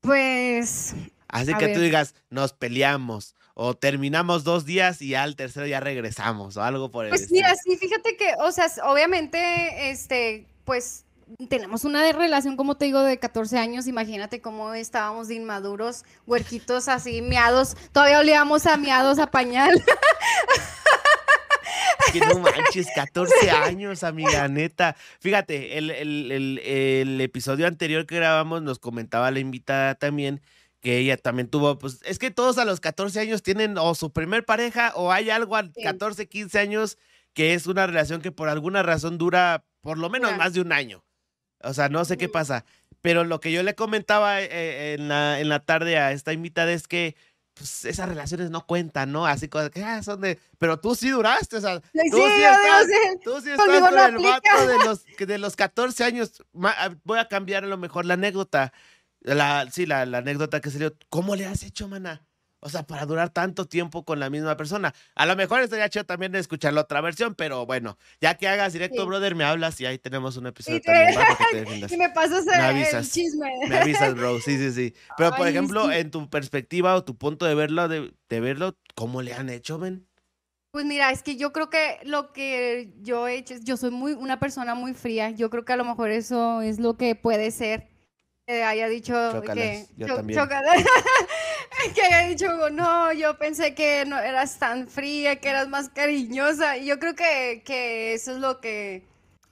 S2: Pues.
S1: Así que tú digas, nos peleamos, o terminamos dos días y al tercero ya regresamos, o algo por el
S2: Pues mira, sí, fíjate que, o sea, obviamente, este, pues tenemos una relación, como te digo, de 14 años. Imagínate cómo estábamos de inmaduros, huerquitos así, miados. Todavía olíamos a miados, a pañal.
S1: Que no manches, 14 años, amiga, neta. Fíjate, el, el- el- el episodio anterior que grabamos nos comentaba la invitada también que ella también tuvo, pues es que todos a los 14 años tienen o su primer pareja o hay algo a
S2: Sí.
S1: 14, 15 años que es una relación que por alguna razón dura por lo menos más de un año. O sea, no sé qué pasa. Pero lo que yo le comentaba eh, en, la, en la tarde a esta invitada es que pues, esas relaciones no cuentan, ¿no? Así cosas que ah, son de. Pero tú sí duraste, o sea,
S2: Sí,
S1: Tú sí estás-
S2: sí.
S1: Tú sí estás con
S2: no
S1: el vato de los, de los 14 años. Ah, Voy a cambiar a lo mejor la anécdota. La, sí, la, la anécdota que salió. ¿Cómo le has hecho, mana? O sea, para durar tanto tiempo con la misma persona. A lo mejor estaría chido también de escuchar la otra versión, pero bueno, ya que hagas directo,
S2: Sí.
S1: brother, me hablas y ahí tenemos un episodio
S2: Y te-
S1: también para que te defiendas.
S2: Y me pasas
S1: Me
S2: el, el
S1: avisas.
S2: chisme.
S1: Me avisas, bro. Sí, sí, sí. Pero, por ejemplo,
S2: sí.
S1: en tu perspectiva o tu punto de verlo, de, de verlo, ¿cómo le han hecho, ven?
S2: Pues mira, es que yo creo que lo que yo he hecho es, yo soy muy una persona muy fría. Yo creo que a lo mejor eso es lo que puede ser haya dicho que
S1: yo
S2: cho-
S1: también.
S2: chócalas. que haya dicho no, yo pensé que no eras tan fría, que eras más cariñosa. Y yo creo que, que eso es lo que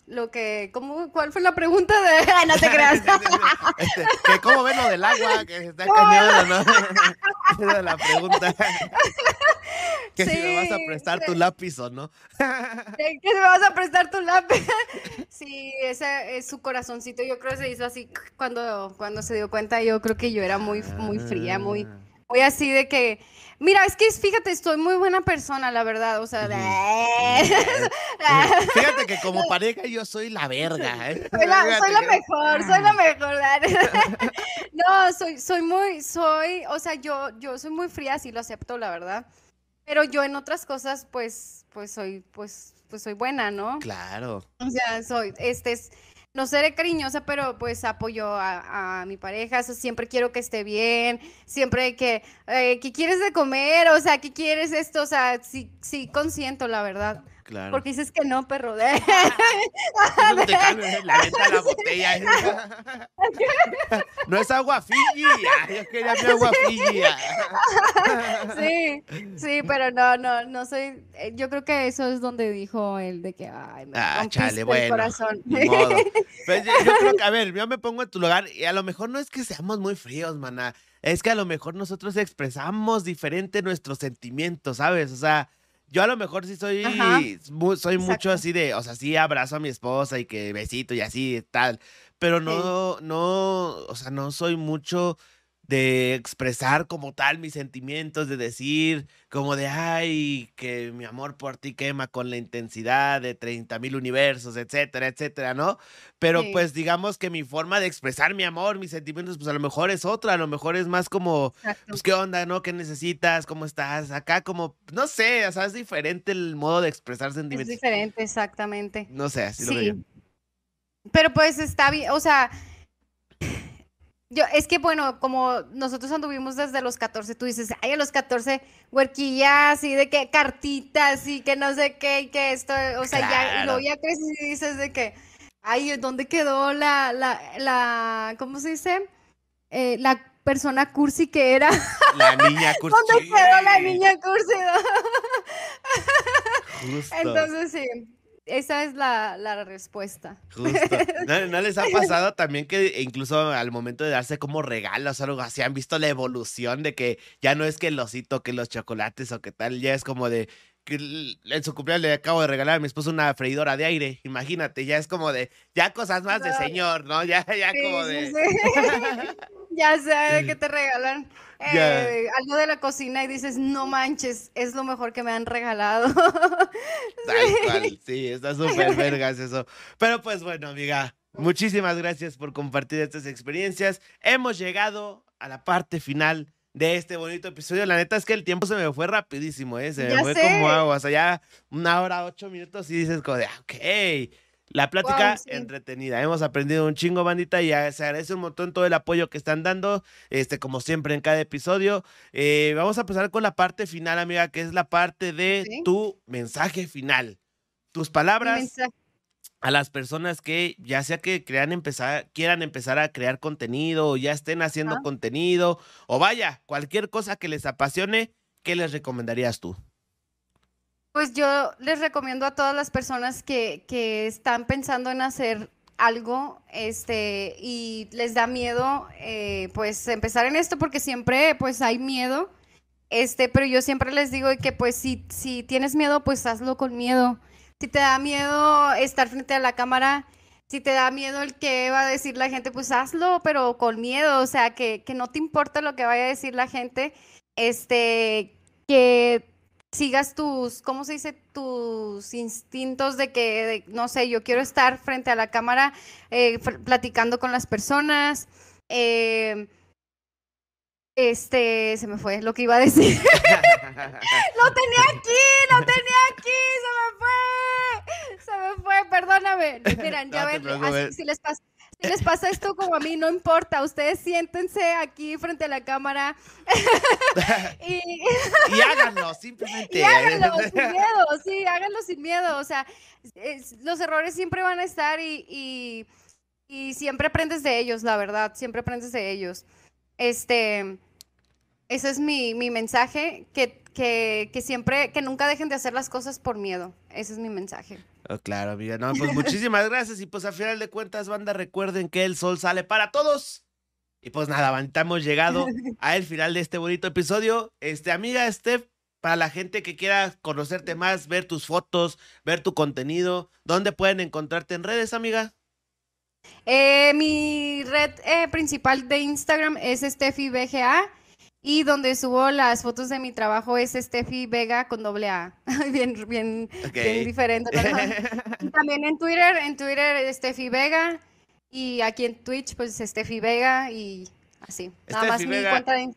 S2: lo que ¿cómo cuál fue la pregunta de Ay, no te creas?
S1: Este, que ¿Cómo ves lo del agua? Que está
S2: ¿Cómo
S1: cañón, ¿no? Esa es la pregunta. Que si me vas a prestar
S2: sí.
S1: tu lápiz o no.
S2: ¿De qué me vas a prestar tu lápiz? Sí, ese es su corazoncito. Yo creo que se hizo así cuando, cuando se dio cuenta. Yo creo que yo era muy, muy fría, muy,
S1: Ah.
S2: muy así de que. Mira, es que fíjate, estoy muy buena persona, la verdad. O sea,
S1: Ujú. Fíjate que como pareja yo soy la verga. ¿eh?
S2: soy la, soy la mejor, soy la mejor. No, soy, soy muy, soy, o sea, yo, yo soy muy fría, sí lo acepto, la verdad. Pero yo en otras cosas, pues, pues soy, pues, pues soy buena, ¿no?
S1: Claro.
S2: O sea, soy, este es, no seré cariñosa, pero pues apoyo a, mi pareja, siempre quiero que esté bien, siempre que, eh, ¿qué quieres de comer? O sea, ¿qué quieres esto? O sea, sí, sí consiento, la verdad. Claro. Porque dices que no, perro. De...
S1: no te cambies la neta la botella. no es agua Fiji. Yo quería mi agua Fiji.
S2: sí, sí, pero no, no, no soy. Eh, yo creo que eso es donde dijo él de que, ay, me ah, chale, bueno, el corazón.
S1: Pues yo, creo que, a ver, yo me pongo en tu lugar y a lo mejor no es que seamos muy fríos, maná. Es que a lo mejor nosotros expresamos diferente nuestros sentimientos, ¿sabes? O sea, yo a lo mejor sí soy, soy mucho así de, o sea, sí abrazo a mi esposa y que besito y así tal, pero no, no, o sea, no soy mucho de expresar como tal mis sentimientos, de decir como de, ay, que mi amor por ti quema con la intensidad de 30 mil universos, etcétera, etcétera, ¿no? Pero pues digamos que mi forma de expresar mi amor, mis sentimientos, pues a lo mejor es otra, a lo mejor es más como, pues qué onda, ¿no? ¿Qué necesitas? ¿Cómo estás? Acá como, no sé, o sea, es diferente el modo de expresar sentimientos.
S2: Es diferente, exactamente.
S1: No sé, así lo veo.
S2: Pero pues está bien, o sea yo, es que bueno, como nosotros anduvimos desde los 14, tú dices, ay, a los 14, huerquillas y de que cartitas y que no sé qué y que esto, o sea, ya, y luego ya creces y dices de que, ay, ¿dónde quedó la, la, la, ¿cómo se dice? Eh, la persona cursi que era.
S1: La niña cursi.
S2: ¿Dónde quedó la niña cursi? Entonces sí, esa es la, la respuesta.
S1: Justo. ¿No, les ha pasado también que incluso al momento de darse como regalos o algo así, han visto la evolución de que ya no es que el osito, que los chocolates o qué tal, ya es como de que en su cumpleaños le acabo de regalar a mi esposo una freidora de aire. Imagínate, ya es como de, ya cosas más de señor, ¿no? Ya, ya como de.
S2: ya sé que te regalan eh, algo de la cocina y dices, no manches, es lo mejor que me han regalado.
S1: Tal cual, sí, está súper vergas eso. Pero pues bueno, amiga, muchísimas gracias por compartir estas experiencias. Hemos llegado a la parte final de este bonito episodio. La neta es que el tiempo se me fue rapidísimo, ¿eh? Se me fue como agua. O sea, ya una hora, ocho minutos y dices como de, ah, ok. La plática entretenida. Hemos aprendido un chingo, bandita, y se agradece un montón todo el apoyo que están dando, este, como siempre en cada episodio. Eh, vamos a empezar con la parte final, amiga, que es la parte de tu mensaje final. Tus palabras a las personas que ya sea que crean empezar, quieran empezar a crear contenido o ya estén haciendo contenido o vaya, cualquier cosa que les apasione, ¿qué les recomendarías tú?
S2: Pues yo les recomiendo a todas las personas que, que están pensando en hacer algo este, y les da miedo, eh, pues empezar en esto porque siempre pues hay miedo, este, pero yo siempre les digo que pues si, si tienes miedo, pues hazlo con miedo. Si te da miedo estar frente a la cámara, si te da miedo el que va a decir la gente, pues hazlo, pero con miedo, o sea, que, que no te importa lo que vaya a decir la gente, este, que sigas tus, ¿cómo se dice? Tus instintos de que, no sé, yo quiero estar frente a la cámara eh, platicando con las personas. Eh, este, se me fue lo que iba a decir. lo tenía aquí, lo tenía aquí, se me fue. Se me fue, perdóname. Miren, ya ven, si les pasa les pasa esto como a mí, no importa, ustedes siéntense aquí frente a la cámara
S1: y... y háganlo, simplemente.
S2: Y háganlo sin miedo, sí, háganlo sin miedo, o sea, los errores siempre van a estar y, y, siempre aprendes de ellos, la verdad, siempre aprendes de ellos. Este, ese es mi, mi mensaje, que, que, que siempre, que nunca dejen de hacer las cosas por miedo, ese es mi mensaje.
S1: Oh, claro, amiga. No, pues muchísimas gracias. Y pues a final de cuentas, banda, recuerden que el sol sale para todos. Y pues nada, hemos llegado al final de este bonito episodio. Este, amiga Steph, para la gente que quiera conocerte más, ver tus fotos, ver tu contenido, ¿dónde pueden encontrarte en redes, amiga?
S2: Eh, mi red eh, principal de Instagram es SteffiBGA y donde subo las fotos de mi trabajo es Steffi Vega con doble A. bien, bien, bien diferente. También en Twitter, en Twitter Steffi Vega. Y aquí en Twitch, pues Steffi Vega y así. Nada más mi cuenta de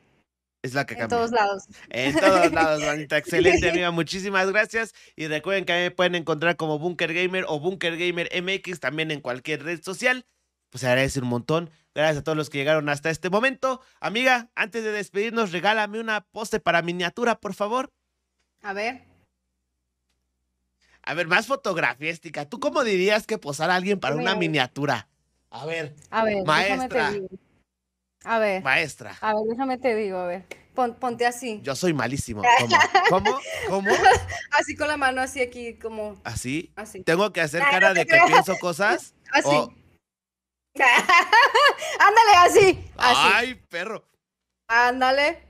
S1: Es la que
S2: En
S1: cambia.
S2: todos lados.
S1: En todos lados, bandita. Excelente, amiga. Muchísimas gracias. Y recuerden que a mí me pueden encontrar como Bunker Gamer o Bunker Gamer MX también en cualquier red social. Pues agradece un montón. Gracias a todos los que llegaron hasta este momento. Amiga, antes de despedirnos, regálame una pose para miniatura, por favor.
S2: A ver.
S1: A ver, más fotografiéstica. ¿Tú cómo dirías que posar a alguien para una miniatura? A ver,
S2: A ver,
S1: Maestra.
S2: A ver,
S1: maestra.
S2: a ver, déjame te digo, a ver. Pon- ponte así.
S1: Yo soy malísimo. ¿Cómo? ¿Cómo? ¿Cómo?
S2: Así con la mano así aquí, como
S1: ¿Así?
S2: así.
S1: ¿Tengo que hacer cara de que pienso cosas?
S2: Así.
S1: O-
S2: Ándale, así. Así.
S1: ¡Ay, perro!
S2: Ándale.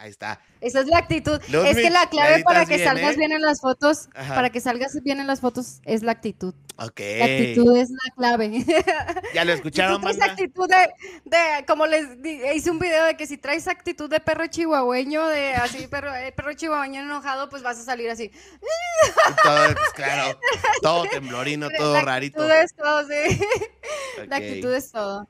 S1: Ahí está.
S2: Esa es la actitud. es que la clave
S1: la
S2: para que
S1: bien,
S2: salgas
S1: ¿eh?
S2: bien en las fotos,
S1: Ajá.
S2: para que salgas bien en las fotos, es la actitud.
S1: Ok.
S2: La actitud es la clave.
S1: Ya lo
S2: Si
S1: escucharon, banda?
S2: actitud de, de- como les di- hice un video de que si traes actitud de perro chihuahueño, de así, perro, eh, perro chihuahueño enojado, pues vas a salir así.
S1: Todo, pues, claro. Todo temblorino, todo
S2: la
S1: rarito.
S2: actitud es todo, sí. La actitud es todo.